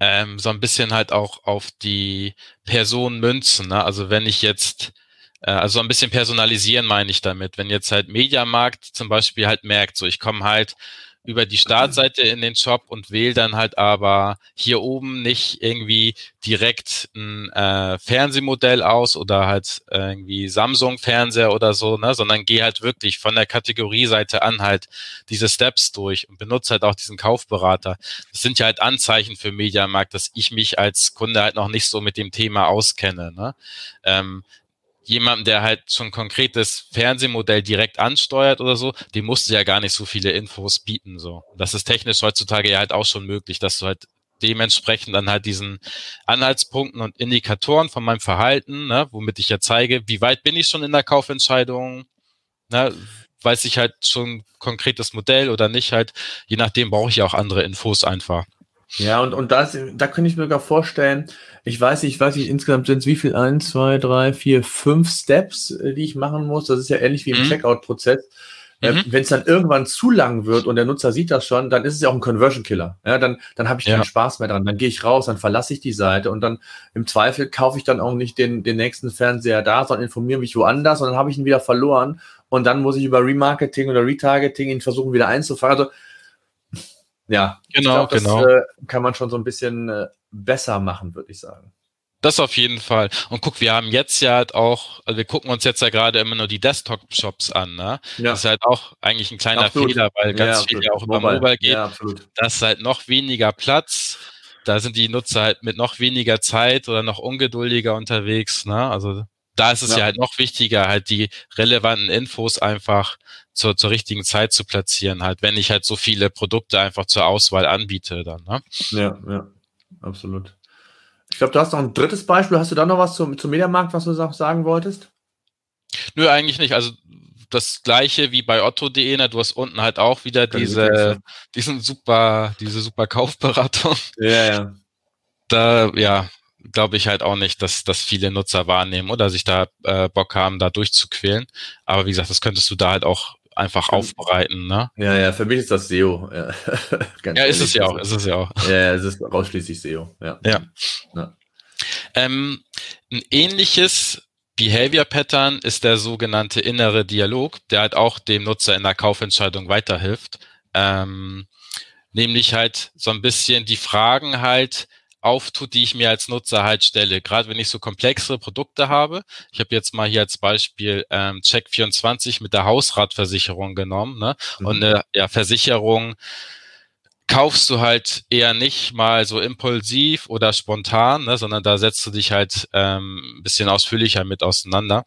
ähm, so ein bisschen halt auch auf die Person münzen. Ne? Also wenn ich jetzt, äh, also ein bisschen personalisieren meine ich damit. Wenn jetzt halt Mediamarkt zum Beispiel halt merkt, so ich komme halt über die Startseite in den Shop und wähle dann halt aber hier oben nicht irgendwie direkt ein äh, Fernsehmodell aus oder halt irgendwie Samsung-Fernseher oder so, ne, sondern gehe halt wirklich von der Kategorieseite an halt diese Steps durch und benutze halt auch diesen Kaufberater. Das sind ja halt Anzeichen für Mediamarkt, dass ich mich als Kunde halt noch nicht so mit dem Thema auskenne. Ne? Ähm, jemandem, der halt schon ein konkretes Fernsehmodell direkt ansteuert oder so, dem musst du ja gar nicht so viele Infos bieten. So. Das ist technisch heutzutage ja halt auch schon möglich, dass du halt dementsprechend dann halt diesen Anhaltspunkten und Indikatoren von meinem Verhalten, ne, womit ich ja zeige, wie weit bin ich schon in der Kaufentscheidung, ne, weiß ich halt schon konkretes Modell oder nicht halt, je nachdem brauche ich ja auch andere Infos einfach.
Ja, und, und das, da könnte ich mir gar vorstellen, ich weiß nicht, ich weiß nicht, insgesamt sind es wie viel? Eins, zwei, drei, vier, fünf Steps, äh, die ich machen muss. Das ist ja ähnlich wie im mhm. Checkout-Prozess. Äh, mhm. Wenn es dann irgendwann zu lang wird und der Nutzer sieht das schon, dann ist es ja auch ein Conversion-Killer. Ja, dann dann habe ich keinen ja. Spaß mehr dran. Dann gehe ich raus, dann verlasse ich die Seite und dann im Zweifel kaufe ich dann auch nicht den, den nächsten Fernseher da, sondern informiere mich woanders und dann habe ich ihn wieder verloren und dann muss ich über Remarketing oder Retargeting ihn versuchen wieder einzufangen. Also ja,
genau, glaub, das genau.
Äh, kann man schon so ein bisschen äh, besser machen, würde ich sagen.
Das auf jeden Fall. Und guck, wir haben jetzt ja halt auch, also wir gucken uns jetzt ja gerade immer nur die Desktop-Shops an, ne? Ja. Das ist halt auch eigentlich ein kleiner absolut. Fehler, weil ganz ja, viel ja auch über Mobile, Mobile geht. Ja, absolut. Das ist halt noch weniger Platz. Da sind die Nutzer halt mit noch weniger Zeit oder noch ungeduldiger unterwegs, ne? Also da ist es ja. ja halt noch wichtiger, halt die relevanten Infos einfach zur, zur richtigen Zeit zu platzieren, halt, wenn ich halt so viele Produkte einfach zur Auswahl anbiete dann. Ne?
Ja, ja, absolut. Ich glaube, du hast noch ein drittes Beispiel. Hast du da noch was zum, zum Mediamarkt, was du sagen wolltest?
Nö, eigentlich nicht. Also das gleiche wie bei otto.de, ne? du hast unten halt auch wieder diese, diesen super, diese super Kaufberatung.
Ja, ja.
Da, ja, glaube ich halt auch nicht, dass, dass viele Nutzer wahrnehmen oder sich da äh, Bock haben, da durchzuquälen. Aber wie gesagt, das könntest du da halt auch einfach für, aufbereiten. Ne?
Ja, ja, für mich ist das SEO.
Ja, ja ist es ja auch, ist es ja auch.
Ja, es ist ausschließlich SEO. Ja.
ja. ja. Ähm, ein ähnliches Behavior Pattern ist der sogenannte innere Dialog, der halt auch dem Nutzer in der Kaufentscheidung weiterhilft. Ähm, nämlich halt so ein bisschen die Fragen halt, auftut, die ich mir als Nutzer halt stelle. Gerade wenn ich so komplexere Produkte habe. Ich habe jetzt mal hier als Beispiel ähm, Check24 mit der Hausratversicherung genommen. Ne? Mhm. Und eine ja, Versicherung kaufst du halt eher nicht mal so impulsiv oder spontan, ne? sondern da setzt du dich halt ähm, ein bisschen ausführlicher mit auseinander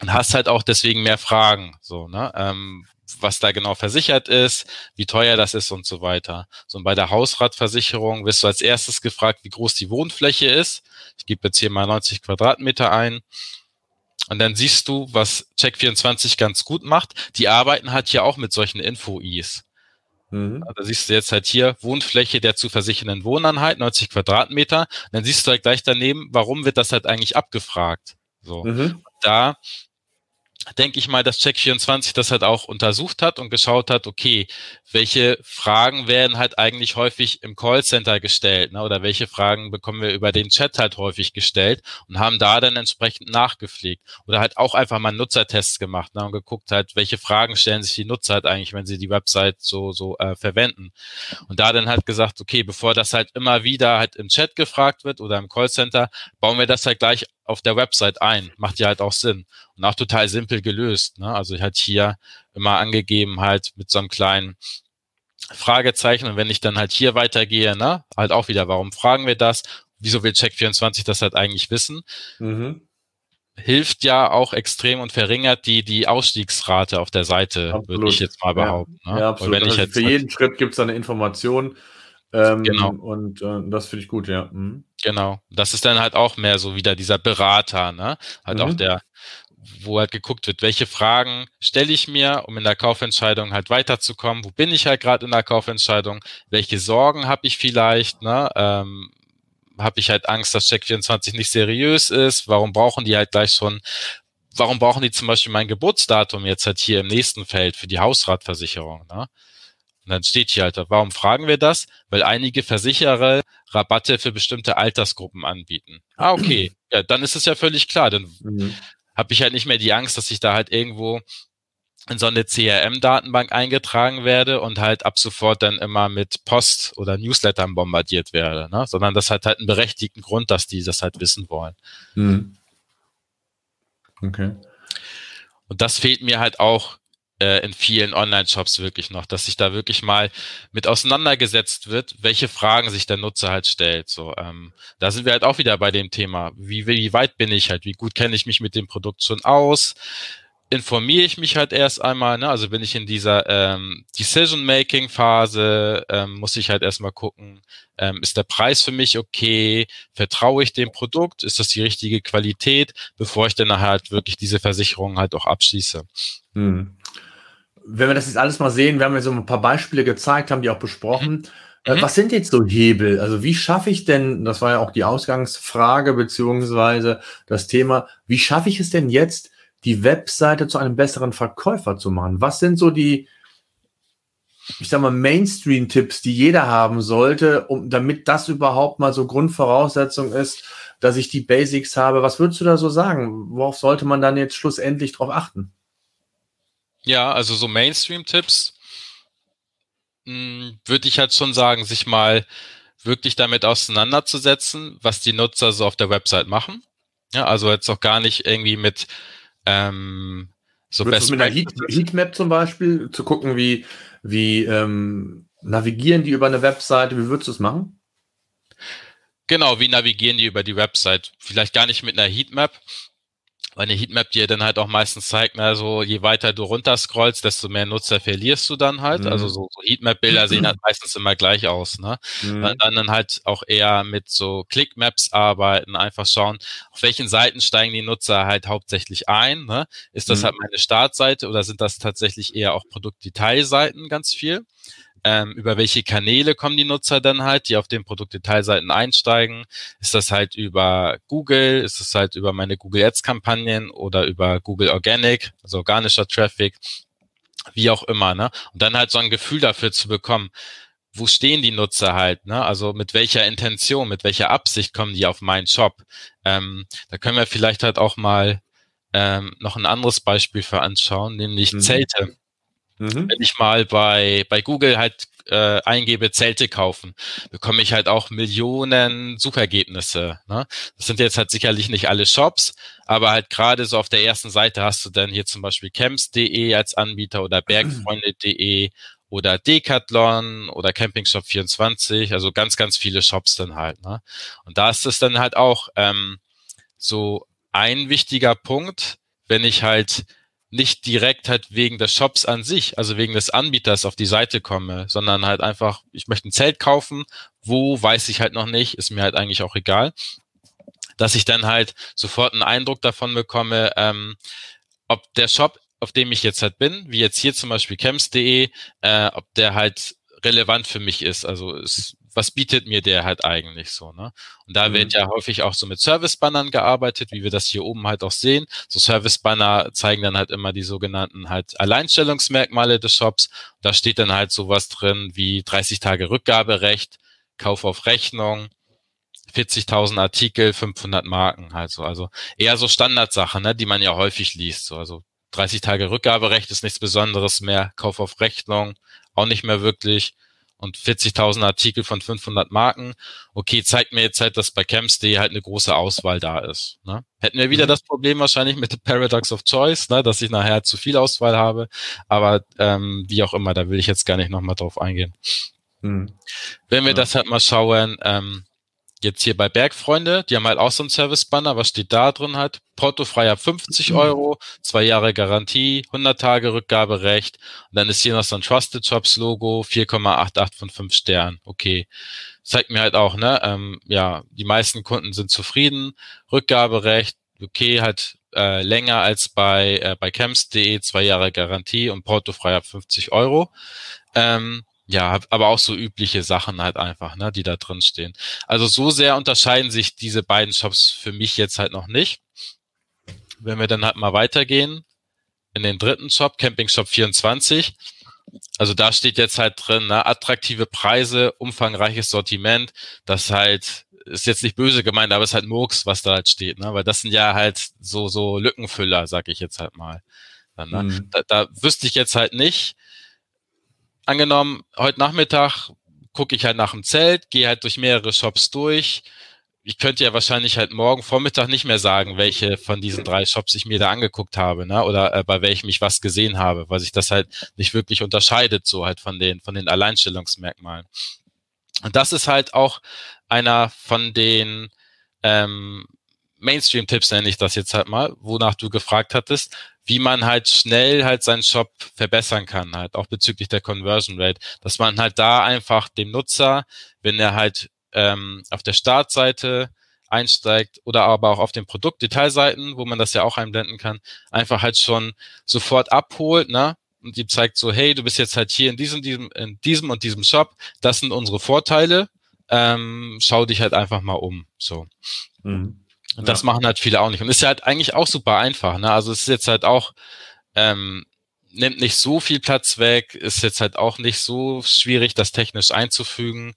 und hast halt auch deswegen mehr Fragen. So, ne? Ähm, was da genau versichert ist, wie teuer das ist und so weiter. So und bei der Hausratversicherung wirst du als erstes gefragt, wie groß die Wohnfläche ist. Ich gebe jetzt hier mal 90 Quadratmeter ein. Und dann siehst du, was Check24 ganz gut macht. Die arbeiten halt hier auch mit solchen Info-Is. Mhm. Da siehst du jetzt halt hier Wohnfläche der zu versichernden Wohneinheit, 90 Quadratmeter. Dann siehst du halt gleich daneben, warum wird das halt eigentlich abgefragt. So. Mhm. Da denke ich mal, dass Check24 das halt auch untersucht hat und geschaut hat, okay, welche Fragen werden halt eigentlich häufig im Callcenter gestellt, ne? oder welche Fragen bekommen wir über den Chat halt häufig gestellt und haben da dann entsprechend nachgepflegt oder halt auch einfach mal Nutzertests gemacht ne? und geguckt halt, welche Fragen stellen sich die Nutzer halt eigentlich, wenn sie die Website so so äh, verwenden und da dann halt gesagt, okay, bevor das halt immer wieder halt im Chat gefragt wird oder im Callcenter, bauen wir das halt gleich auf der Website ein. Macht ja halt auch Sinn. Und auch total simpel gelöst. Ne? Also ich halt hier immer angegeben halt mit so einem kleinen Fragezeichen. Und wenn ich dann halt hier weitergehe, ne, halt auch wieder, warum fragen wir das? Wieso will Check24 das halt eigentlich wissen? Mhm. Hilft ja auch extrem und verringert die, die Ausstiegsrate auf der Seite, absolut. würde ich jetzt mal behaupten.
Ja, ne? ja absolut.
wenn
ich also für jeden Schritt gibt es eine Information. Ähm, genau. Und äh, das finde ich gut, ja. Mhm.
Genau. Das ist dann halt auch mehr so wieder dieser Berater, ne? Halt mhm. auch der, wo halt geguckt wird, welche Fragen stelle ich mir, um in der Kaufentscheidung halt weiterzukommen, wo bin ich halt gerade in der Kaufentscheidung, welche Sorgen habe ich vielleicht, ne? Ähm, habe ich halt Angst, dass Check24 nicht seriös ist, warum brauchen die halt gleich schon, warum brauchen die zum Beispiel mein Geburtsdatum jetzt halt hier im nächsten Feld für die Hausratversicherung, ne? Und dann steht hier halt, warum fragen wir das? Weil einige Versicherer Rabatte für bestimmte Altersgruppen anbieten. Ah, okay. Ja, dann ist es ja völlig klar. Dann mhm habe ich halt nicht mehr die Angst, dass ich da halt irgendwo in so eine CRM-Datenbank eingetragen werde und halt ab sofort dann immer mit Post oder Newslettern bombardiert werde, ne? sondern das hat halt einen berechtigten Grund, dass die das halt wissen wollen. Mhm.
Okay.
Und das fehlt mir halt auch äh, in vielen Online-Shops wirklich noch, dass sich da wirklich mal mit auseinandergesetzt wird, welche Fragen sich der Nutzer halt stellt. So, ähm, da sind wir halt auch wieder bei dem Thema, wie, wie weit bin ich halt, wie gut kenne ich mich mit dem Produkt schon aus, informiere ich mich halt erst einmal, ne? also bin ich in dieser ähm, Decision-Making-Phase, ähm, muss ich halt erstmal gucken, ähm, ist der Preis für mich okay, vertraue ich dem Produkt, ist das die richtige Qualität, bevor ich dann halt wirklich diese Versicherung halt auch abschließe. Hm
wenn wir das jetzt alles mal sehen, wir haben ja so ein paar Beispiele gezeigt, haben die auch besprochen. Äh, mhm. Was sind jetzt so Hebel? Also wie schaffe ich denn, das war ja auch die Ausgangsfrage beziehungsweise das Thema, wie schaffe ich es denn jetzt, die Webseite zu einem besseren Verkäufer zu machen? Was sind so die, ich sag mal, Mainstream-Tipps, die jeder haben sollte, um, damit das überhaupt mal so Grundvoraussetzung ist, dass ich die Basics habe? Was würdest du da so sagen? Worauf sollte man dann jetzt schlussendlich drauf achten?
Ja, also so Mainstream-Tipps hm, würde ich halt schon sagen, sich mal wirklich damit auseinanderzusetzen, was die Nutzer so auf der Website machen. Ja, also jetzt auch gar nicht irgendwie mit ähm,
so Best mit einer Heat, Heatmap zum Beispiel zu gucken, wie, wie ähm, navigieren die über eine Webseite, wie würdest du es machen?
Genau, wie navigieren die über die Website? Vielleicht gar nicht mit einer Heatmap, eine Heatmap dir dann halt auch meistens zeigt, na, so je weiter du runter scrollst, desto mehr Nutzer verlierst du dann halt. Also mhm. Also so, so Heatmap-Bilder sehen halt meistens immer gleich aus. Ne? Mhm. Dann, dann halt auch eher mit so Clickmaps arbeiten, einfach schauen, auf welchen Seiten steigen die Nutzer halt hauptsächlich ein. Ne? Ist das mhm. halt meine Startseite oder sind das tatsächlich eher auch Produktdetailseiten ganz viel? Ähm, über welche Kanäle kommen die Nutzer dann halt, die auf den Produktdetailseiten einsteigen? Ist das halt über Google? Ist es halt über meine Google Ads Kampagnen oder über Google Organic, also organischer Traffic? Wie auch immer, ne? Und dann halt so ein Gefühl dafür zu bekommen, wo stehen die Nutzer halt, ne? Also mit welcher Intention, mit welcher Absicht kommen die auf meinen Shop? Ähm, da können wir vielleicht halt auch mal ähm, noch ein anderes Beispiel für anschauen, nämlich mhm. Zelte. Mhm. Wenn ich mal bei, bei Google halt äh, eingebe, Zelte kaufen, bekomme ich halt auch Millionen Suchergebnisse. Ne? Das sind jetzt halt sicherlich nicht alle Shops, aber halt gerade so auf der ersten Seite hast du dann hier zum Beispiel camps.de als Anbieter oder bergfreunde.de oder Decathlon oder Campingshop 24, also ganz, ganz viele Shops dann halt. Ne? Und da ist es dann halt auch ähm, so ein wichtiger Punkt, wenn ich halt nicht direkt halt wegen des Shops an sich, also wegen des Anbieters auf die Seite komme, sondern halt einfach, ich möchte ein Zelt kaufen, wo weiß ich halt noch nicht, ist mir halt eigentlich auch egal, dass ich dann halt sofort einen Eindruck davon bekomme, ähm, ob der Shop, auf dem ich jetzt halt bin, wie jetzt hier zum Beispiel camps.de, äh, ob der halt relevant für mich ist. Also es was bietet mir der halt eigentlich so, ne? Und da mhm. wird ja häufig auch so mit Service-Bannern gearbeitet, wie wir das hier oben halt auch sehen. So Service-Banner zeigen dann halt immer die sogenannten halt Alleinstellungsmerkmale des Shops. Da steht dann halt sowas drin wie 30 Tage Rückgaberecht, Kauf auf Rechnung, 40.000 Artikel, 500 Marken halt so. Also eher so Standardsachen, ne, die man ja häufig liest. So, also 30 Tage Rückgaberecht ist nichts Besonderes mehr, Kauf auf Rechnung auch nicht mehr wirklich und 40.000 Artikel von 500 Marken. Okay, zeigt mir jetzt halt, dass bei Camps.de halt eine große Auswahl da ist. Ne? Hätten wir wieder mhm. das Problem wahrscheinlich mit dem Paradox of Choice, ne? dass ich nachher zu viel Auswahl habe. Aber ähm, wie auch immer, da will ich jetzt gar nicht nochmal drauf eingehen. Mhm. Wenn wir ja. das halt mal schauen, ähm, jetzt hier bei Bergfreunde, die haben halt auch so ein Service-Banner, was steht da drin halt? Portofrei ab 50 Euro, zwei Jahre Garantie, 100 Tage Rückgaberecht und dann ist hier noch so ein Trusted Shops Logo, 4,88 von 5 Sternen. Okay. Zeigt mir halt auch, ne, ähm, ja, die meisten Kunden sind zufrieden, Rückgaberecht, okay, halt äh, länger als bei, äh, bei camps.de, zwei Jahre Garantie und portofrei ab 50 Euro. Ähm, ja, aber auch so übliche Sachen halt einfach, ne, die da drin stehen. Also so sehr unterscheiden sich diese beiden Shops für mich jetzt halt noch nicht. Wenn wir dann halt mal weitergehen in den dritten Shop, Camping Shop 24. Also da steht jetzt halt drin, ne, attraktive Preise, umfangreiches Sortiment, das halt ist jetzt nicht böse gemeint, aber es ist halt Murks, was da halt steht, ne? Weil das sind ja halt so, so Lückenfüller, sag ich jetzt halt mal. Dann, ne? Mhm. da, da wüsste ich jetzt halt nicht, angenommen, heute Nachmittag gucke ich halt nach dem Zelt, gehe halt durch mehrere Shops durch. Ich könnte ja wahrscheinlich halt morgen Vormittag nicht mehr sagen, welche von diesen drei Shops ich mir da angeguckt habe, ne? Oder äh, bei welchem ich was gesehen habe, weil sich das halt nicht wirklich unterscheidet, so halt von den, von den Alleinstellungsmerkmalen. Und das ist halt auch einer von den ähm, Mainstream-Tipps, nenne ich das jetzt halt mal, wonach du gefragt hattest, wie man halt schnell halt seinen Shop verbessern kann, halt auch bezüglich der Conversion Rate, dass man halt da einfach dem Nutzer, wenn er halt ähm, auf der Startseite einsteigt oder aber auch auf den Produktdetailseiten, wo man das ja auch einblenden kann, einfach halt schon sofort abholt, ne? Und die zeigt so, hey, du bist jetzt halt hier in diesem, diesem, in diesem und diesem Shop, das sind unsere Vorteile, ähm, schau dich halt einfach mal um. So. Mhm. Und das machen halt viele auch nicht. Und ist ja halt eigentlich auch super einfach. Ne? Also es ist jetzt halt auch, ähm, nimmt nicht so viel Platz weg, ist jetzt halt auch nicht so schwierig, das technisch einzufügen.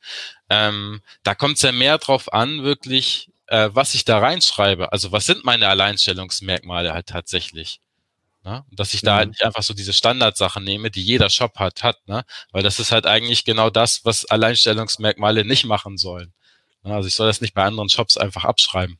Ähm, da kommt es ja mehr drauf an, wirklich, äh, was ich da reinschreibe. Also was sind meine Alleinstellungsmerkmale halt tatsächlich? Ne? Dass ich da halt mhm. nicht einfach so diese Standardsachen nehme, die jeder Shop hat, hat, ne? Weil das ist halt eigentlich genau das, was Alleinstellungsmerkmale nicht machen sollen. Ne? Also ich soll das nicht bei anderen Shops einfach abschreiben.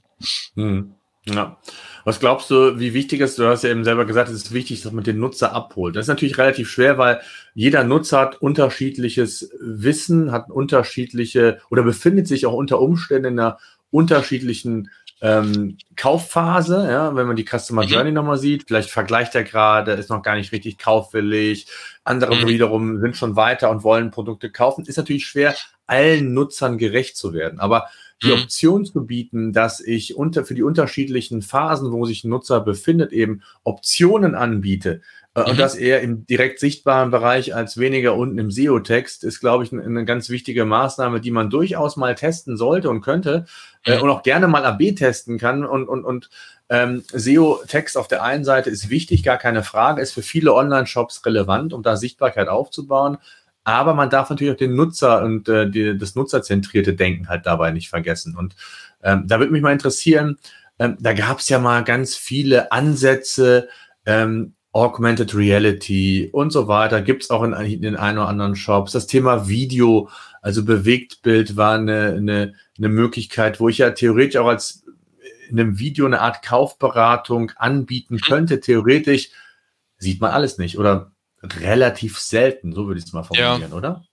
Hm. Ja. Was glaubst du, wie wichtig ist, du hast ja eben selber gesagt, es ist wichtig, dass man den Nutzer abholt. Das ist natürlich relativ schwer, weil jeder Nutzer hat unterschiedliches Wissen, hat unterschiedliche oder befindet sich auch unter Umständen in einer unterschiedlichen ähm, Kaufphase, ja, wenn man die Customer mhm. Journey nochmal sieht, vielleicht vergleicht er gerade, ist noch gar nicht richtig kaufwillig, andere mhm. wiederum sind schon weiter und wollen Produkte kaufen, ist natürlich schwer, allen Nutzern gerecht zu werden. Aber die mhm. Option zu bieten, dass ich unter, für die unterschiedlichen Phasen, wo sich ein Nutzer befindet, eben Optionen anbiete, äh, mhm. und das eher im direkt sichtbaren Bereich als weniger unten im SEO-Text, ist, glaube ich, eine ganz wichtige Maßnahme, die man durchaus mal testen sollte und könnte mhm. und auch gerne mal AB testen kann. Und, und, und ähm, SEO-Text auf der einen Seite ist wichtig, gar keine Frage, ist für viele Online-Shops relevant, um da Sichtbarkeit aufzubauen. Aber man darf natürlich auch den Nutzer und äh, die, das nutzerzentrierte Denken halt dabei nicht vergessen. Und ähm, da würde mich mal interessieren, ähm, da gab es ja mal ganz viele Ansätze, ähm, Augmented Reality und so weiter. Gibt es auch in, in den ein oder anderen Shops. Das Thema Video, also Bewegtbild war eine, eine, eine Möglichkeit, wo ich ja theoretisch auch als in einem Video eine Art Kaufberatung anbieten könnte. Theoretisch sieht man alles nicht oder relativ selten, so würde ich es mal formulieren, ja. oder?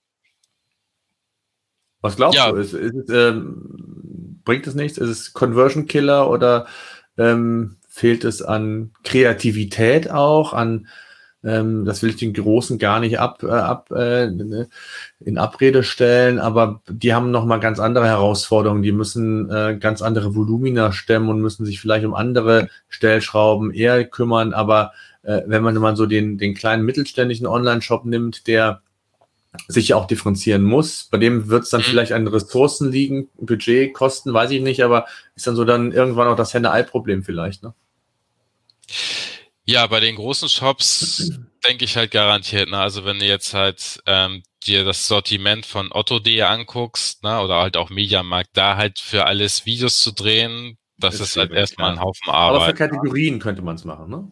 Was glaubst ja. du? Ist, ist es, ähm, bringt es nichts? Ist es Conversion Killer oder ähm, fehlt es an Kreativität auch, an ähm, das will ich den Großen gar nicht ab, äh, ab äh, in Abrede stellen, aber die haben nochmal ganz andere Herausforderungen. Die müssen äh, ganz andere Volumina stemmen und müssen sich vielleicht um andere Stellschrauben eher kümmern. Aber äh, wenn man mal so den, den kleinen mittelständischen Online-Shop nimmt, der sich ja auch differenzieren muss. Bei dem wird es dann mhm. vielleicht an Ressourcen liegen, Budget, Kosten, weiß ich nicht, aber ist dann so dann irgendwann auch das Henne-Ei-Problem vielleicht, ne?
Ja, bei den großen Shops denke ich halt garantiert. Ne? Also wenn du jetzt halt ähm, dir das Sortiment von Otto.de anguckst, ne? oder halt auch Mediamarkt, da halt für alles Videos zu drehen, das, das ist halt erstmal ein Haufen Arbeit. Aber für
Kategorien könnte man es machen, ne?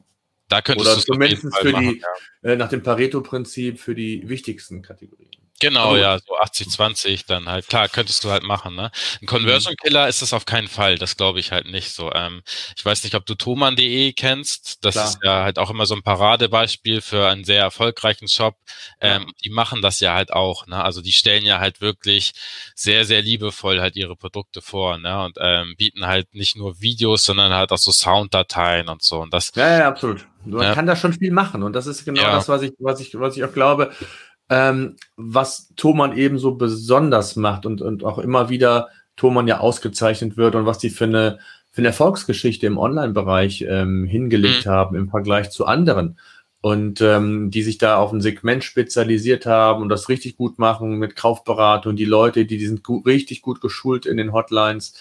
Da könntest
Oder zumindest für machen, die, ja. äh, nach dem Pareto-Prinzip für die wichtigsten Kategorien.
Genau, also, ja, so 80, 20 dann halt. Klar, könntest du halt machen, ne? Ein Conversion mhm. Killer ist es auf keinen Fall, das glaube ich halt nicht so. Ähm, ich weiß nicht, ob du Thomann.de kennst. Das Klar. ist ja halt auch immer so ein Paradebeispiel für einen sehr erfolgreichen Shop. Ähm. Die machen das ja halt auch, ne? Also die stellen ja halt wirklich sehr, sehr liebevoll halt ihre Produkte vor, ne? Und ähm, bieten halt nicht nur Videos, sondern halt auch so Sounddateien und so. Und das.
Ja, ja, absolut. Man ja. kann da schon viel machen. Und das ist genau ja. das, was ich, was ich, was ich auch glaube ähm, was Thomann eben so besonders macht und, und auch immer wieder Thomann ja ausgezeichnet wird und was die für eine, für eine Erfolgsgeschichte im Online-Bereich ähm, hingelegt mhm. haben im Vergleich zu anderen. Und ähm, die sich da auf ein Segment spezialisiert haben und das richtig gut machen mit Kaufberatung, die Leute, die, die sind gut, richtig gut geschult in den Hotlines.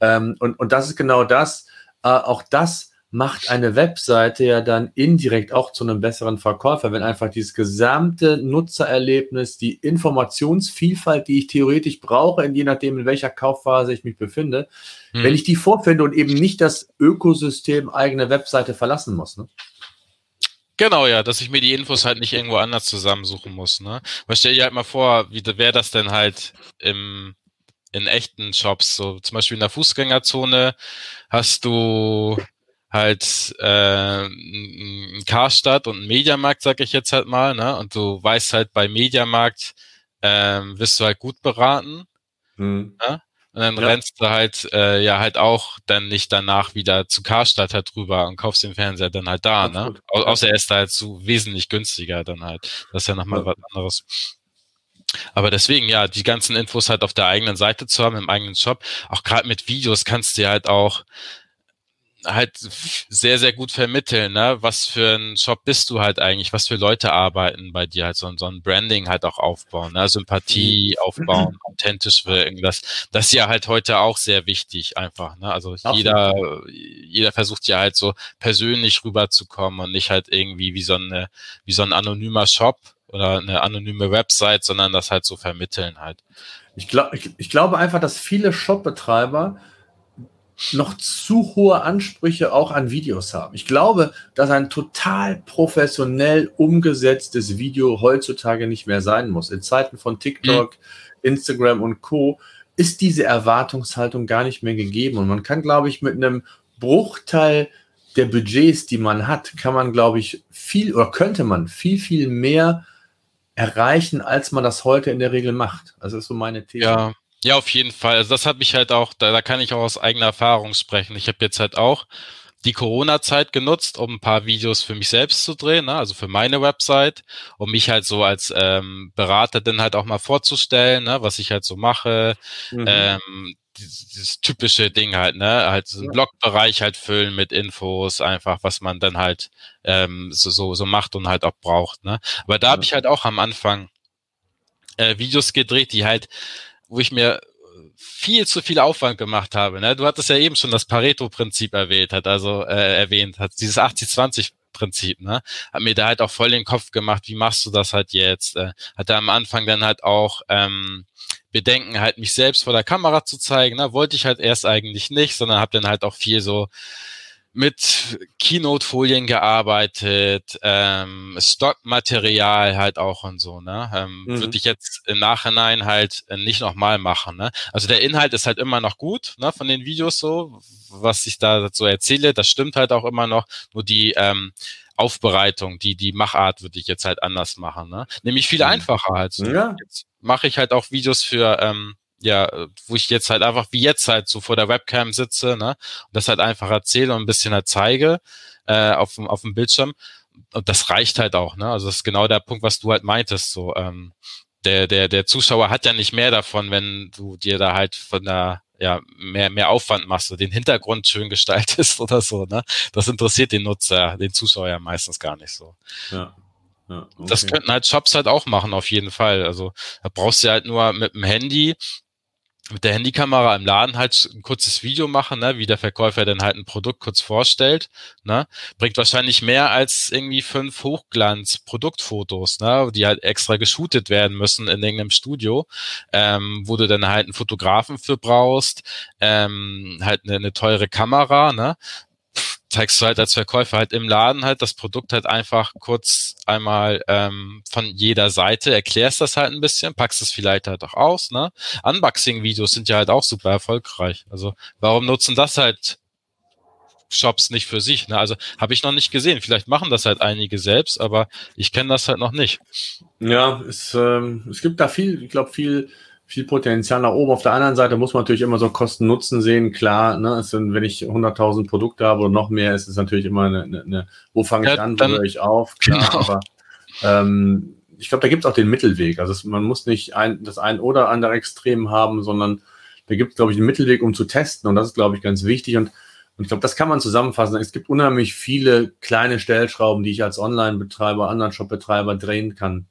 Ähm, und, und das ist genau das, äh, auch das macht eine Webseite ja dann indirekt auch zu einem besseren Verkäufer, wenn einfach dieses gesamte Nutzererlebnis, die Informationsvielfalt, die ich theoretisch brauche, je nachdem, in welcher Kaufphase ich mich befinde, hm. wenn ich die vorfinde und eben nicht das Ökosystem eigene Webseite verlassen muss. Ne?
Genau, ja, dass ich mir die Infos halt nicht irgendwo anders zusammensuchen muss. Ne? Weil stell dir halt mal vor, wie wäre das denn halt im, in echten Shops? So zum Beispiel in der Fußgängerzone hast du halt äh, ein Karstadt und ein Mediamarkt, sag ich jetzt halt mal, ne? Und du weißt halt bei Mediamarkt ähm, wirst du halt gut beraten. Mhm. Ne? Und dann ja. rennst du halt äh, ja halt auch dann nicht danach wieder zu Karstadt halt drüber und kaufst den Fernseher dann halt da, ne? Au außer er ist da halt so wesentlich günstiger dann halt. Das ist ja nochmal ja. was anderes. Aber deswegen, ja, die ganzen Infos halt auf der eigenen Seite zu haben, im eigenen Shop. Auch gerade mit Videos kannst du ja halt auch halt sehr, sehr gut vermitteln, ne? Was für ein Shop bist du halt eigentlich, was für Leute arbeiten bei dir, halt so, so ein Branding halt auch aufbauen, ne? Sympathie mhm. aufbauen, authentisch wirken. Das, das ist ja halt heute auch sehr wichtig einfach, ne? Also Absolut. jeder, jeder versucht ja halt so persönlich rüberzukommen und nicht halt irgendwie wie so eine, wie so ein anonymer Shop oder eine anonyme Website, sondern das halt so vermitteln halt.
Ich glaube, ich, ich glaube einfach, dass viele Shopbetreiber noch zu hohe Ansprüche auch an Videos haben. Ich glaube, dass ein total professionell umgesetztes Video heutzutage nicht mehr sein muss. In Zeiten von TikTok, mhm. Instagram und Co. ist diese Erwartungshaltung gar nicht mehr gegeben. Und man kann, glaube ich, mit einem Bruchteil der Budgets, die man hat, kann man, glaube ich, viel oder könnte man viel, viel mehr erreichen, als man das heute in der Regel macht. Also das ist so meine These.
Ja, ja, auf jeden Fall. Also das habe ich halt auch, da, da kann ich auch aus eigener Erfahrung sprechen. Ich habe jetzt halt auch die Corona-Zeit genutzt, um ein paar Videos für mich selbst zu drehen, ne? also für meine Website, um mich halt so als ähm, Berater dann halt auch mal vorzustellen, ne? was ich halt so mache. Mhm. Ähm, dieses, dieses typische Ding halt, ne? Halt so einen ja. Blogbereich halt füllen mit Infos, einfach, was man dann halt ähm, so, so, so macht und halt auch braucht. Ne? Aber da ja. habe ich halt auch am Anfang äh, Videos gedreht, die halt wo ich mir viel zu viel Aufwand gemacht habe. Ne? Du hattest ja eben schon das Pareto-Prinzip erwähnt, hat also äh, erwähnt, hat dieses 80-20 Prinzip, ne? Hat mir da halt auch voll den Kopf gemacht, wie machst du das halt jetzt? Äh, hatte am Anfang dann halt auch ähm, Bedenken, halt mich selbst vor der Kamera zu zeigen. Ne? Wollte ich halt erst eigentlich nicht, sondern habe dann halt auch viel so mit Keynote-Folien gearbeitet, ähm, Stockmaterial halt auch und so, ne? Ähm, mhm. Würde ich jetzt im Nachhinein halt nicht nochmal machen, ne? Also der Inhalt ist halt immer noch gut, ne, von den Videos so, was ich da so erzähle, das stimmt halt auch immer noch, nur die ähm, Aufbereitung, die, die Machart würde ich jetzt halt anders machen, ne? Nämlich viel mhm. einfacher halt so. Ja. Jetzt mache ich halt auch Videos für, ähm, ja, wo ich jetzt halt einfach wie jetzt halt so vor der Webcam sitze, ne, und das halt einfach erzähle und ein bisschen halt zeige äh, auf, auf dem Bildschirm. Und das reicht halt auch, ne? Also das ist genau der Punkt, was du halt meintest. So, ähm, der, der, der Zuschauer hat ja nicht mehr davon, wenn du dir da halt von der ja, mehr, mehr Aufwand machst, du den Hintergrund schön gestaltest oder so, ne? Das interessiert den Nutzer, den Zuschauer ja meistens gar nicht so. Ja. Ja, okay. Das könnten halt Shops halt auch machen, auf jeden Fall. Also da brauchst du halt nur mit dem Handy mit der Handykamera im Laden halt ein kurzes Video machen, ne, wie der Verkäufer dann halt ein Produkt kurz vorstellt, ne, bringt wahrscheinlich mehr als irgendwie fünf Hochglanz-Produktfotos, ne, die halt extra geshootet werden müssen in irgendeinem Studio, ähm, wo du dann halt einen Fotografen für brauchst, ähm, halt eine, eine teure Kamera, ne, zeigst du halt als Verkäufer halt im Laden halt das Produkt halt einfach kurz einmal ähm, von jeder Seite, erklärst das halt ein bisschen, packst es vielleicht halt auch aus, ne? Unboxing-Videos sind ja halt auch super erfolgreich. Also warum nutzen das halt Shops nicht für sich? Ne? Also habe ich noch nicht gesehen. Vielleicht machen das halt einige selbst, aber ich kenne das halt noch nicht.
Ja, es, ähm, es gibt da viel, ich glaube, viel viel Potenzial nach oben. Auf der anderen Seite muss man natürlich immer so Kosten-Nutzen sehen. Klar, ne, sind, wenn ich 100.000 Produkte habe oder noch mehr, ist es natürlich immer eine, eine, eine wo fange ich ja, an, wo höre ich auf? Klar, genau. aber ähm, ich glaube, da gibt es auch den Mittelweg. Also es, man muss nicht ein, das ein oder andere Extrem haben, sondern da gibt es, glaube ich, den Mittelweg, um zu testen. Und das ist, glaube ich, ganz wichtig. Und, und ich glaube, das kann man zusammenfassen. Es gibt unheimlich viele kleine Stellschrauben, die ich als Online-Betreiber, anderen Shop-Betreiber drehen kann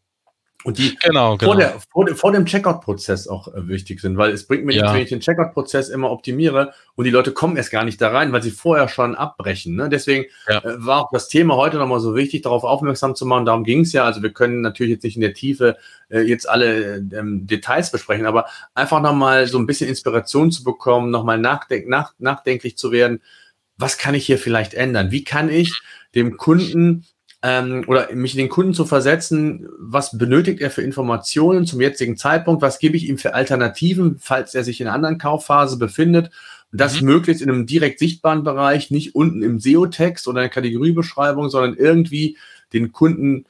und die
genau,
genau. Vor, der, vor, vor dem Checkout-Prozess auch äh, wichtig sind, weil es bringt mir ja. nichts, wenn ich den Checkout-Prozess immer optimiere und die Leute kommen erst gar nicht da rein, weil sie vorher schon abbrechen. Ne? Deswegen ja. äh, war auch das Thema heute nochmal so wichtig, darauf aufmerksam zu machen. Darum ging es ja. Also wir können natürlich jetzt nicht in der Tiefe äh, jetzt alle ähm, Details besprechen, aber einfach nochmal so ein bisschen Inspiration zu bekommen, nochmal nachdenk nach, nachdenklich zu werden. Was kann ich hier vielleicht ändern? Wie kann ich dem Kunden ähm, oder mich in den Kunden zu versetzen, was benötigt er für Informationen zum jetzigen Zeitpunkt, was gebe ich ihm für Alternativen, falls er sich in einer anderen Kaufphase befindet. Und das mhm. möglichst in einem direkt sichtbaren Bereich, nicht unten im SEO-Text oder in der Kategoriebeschreibung, sondern irgendwie den Kunden,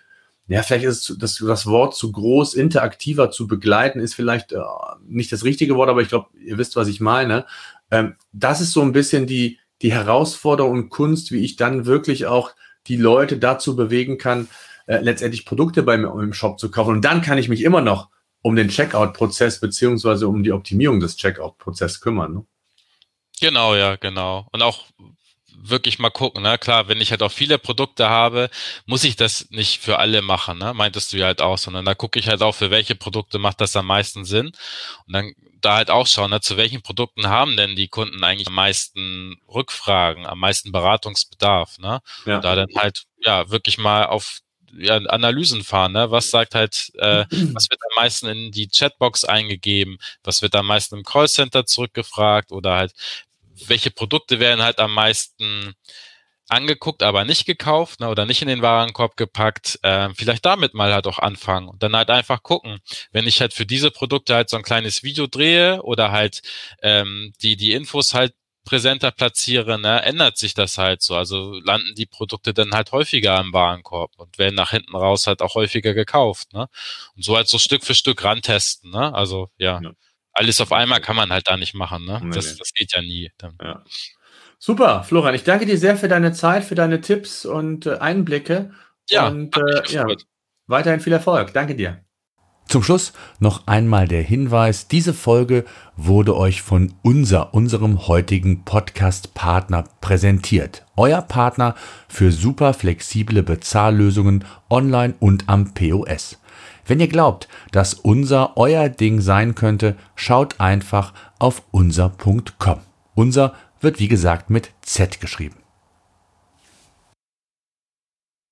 ja, vielleicht ist das, das Wort zu groß, interaktiver zu begleiten, ist vielleicht äh, nicht das richtige Wort, aber ich glaube, ihr wisst, was ich meine. Ähm, das ist so ein bisschen die, die Herausforderung und Kunst, wie ich dann wirklich auch die Leute dazu bewegen kann, äh, letztendlich Produkte bei mir im Shop zu kaufen. Und dann kann ich mich immer noch um den Checkout-Prozess beziehungsweise um die Optimierung des Checkout-Prozesses kümmern. Ne?
Genau, ja, genau. Und auch wirklich mal gucken, ne? Klar, wenn ich halt auch viele Produkte habe, muss ich das nicht für alle machen, ne? Meintest du ja halt auch, sondern da gucke ich halt auch, für welche Produkte macht das am meisten Sinn. Und dann da halt auch schauen, ne? zu welchen Produkten haben denn die Kunden eigentlich am meisten Rückfragen, am meisten Beratungsbedarf, ne? Ja. Und da dann halt, ja, wirklich mal auf ja, Analysen fahren. Ne? Was sagt halt, äh, was wird am meisten in die Chatbox eingegeben? Was wird am meisten im Callcenter zurückgefragt? Oder halt, welche Produkte werden halt am meisten angeguckt, aber nicht gekauft ne, oder nicht in den Warenkorb gepackt, äh, vielleicht damit mal halt auch anfangen und dann halt einfach gucken, wenn ich halt für diese Produkte halt so ein kleines Video drehe oder halt ähm, die die Infos halt präsenter platziere, ne, ändert sich das halt so. Also landen die Produkte dann halt häufiger im Warenkorb und werden nach hinten raus halt auch häufiger gekauft. Ne? Und so halt so Stück für Stück rantesten. Ne? Also ja. ja alles auf einmal kann man halt da nicht machen. Ne? Nee, das, das geht ja nie. Ja.
Super, Florian, ich danke dir sehr für deine Zeit, für deine Tipps und äh, Einblicke.
Ja,
und äh, ja, weiterhin viel Erfolg. Danke dir.
Zum Schluss noch einmal der Hinweis, diese Folge wurde euch von unser, unserem heutigen Podcast-Partner präsentiert. Euer Partner für super flexible Bezahllösungen online und am POS. Wenn ihr glaubt, dass unser euer Ding sein könnte, schaut einfach auf unser.com. Unser wird wie gesagt mit Z geschrieben.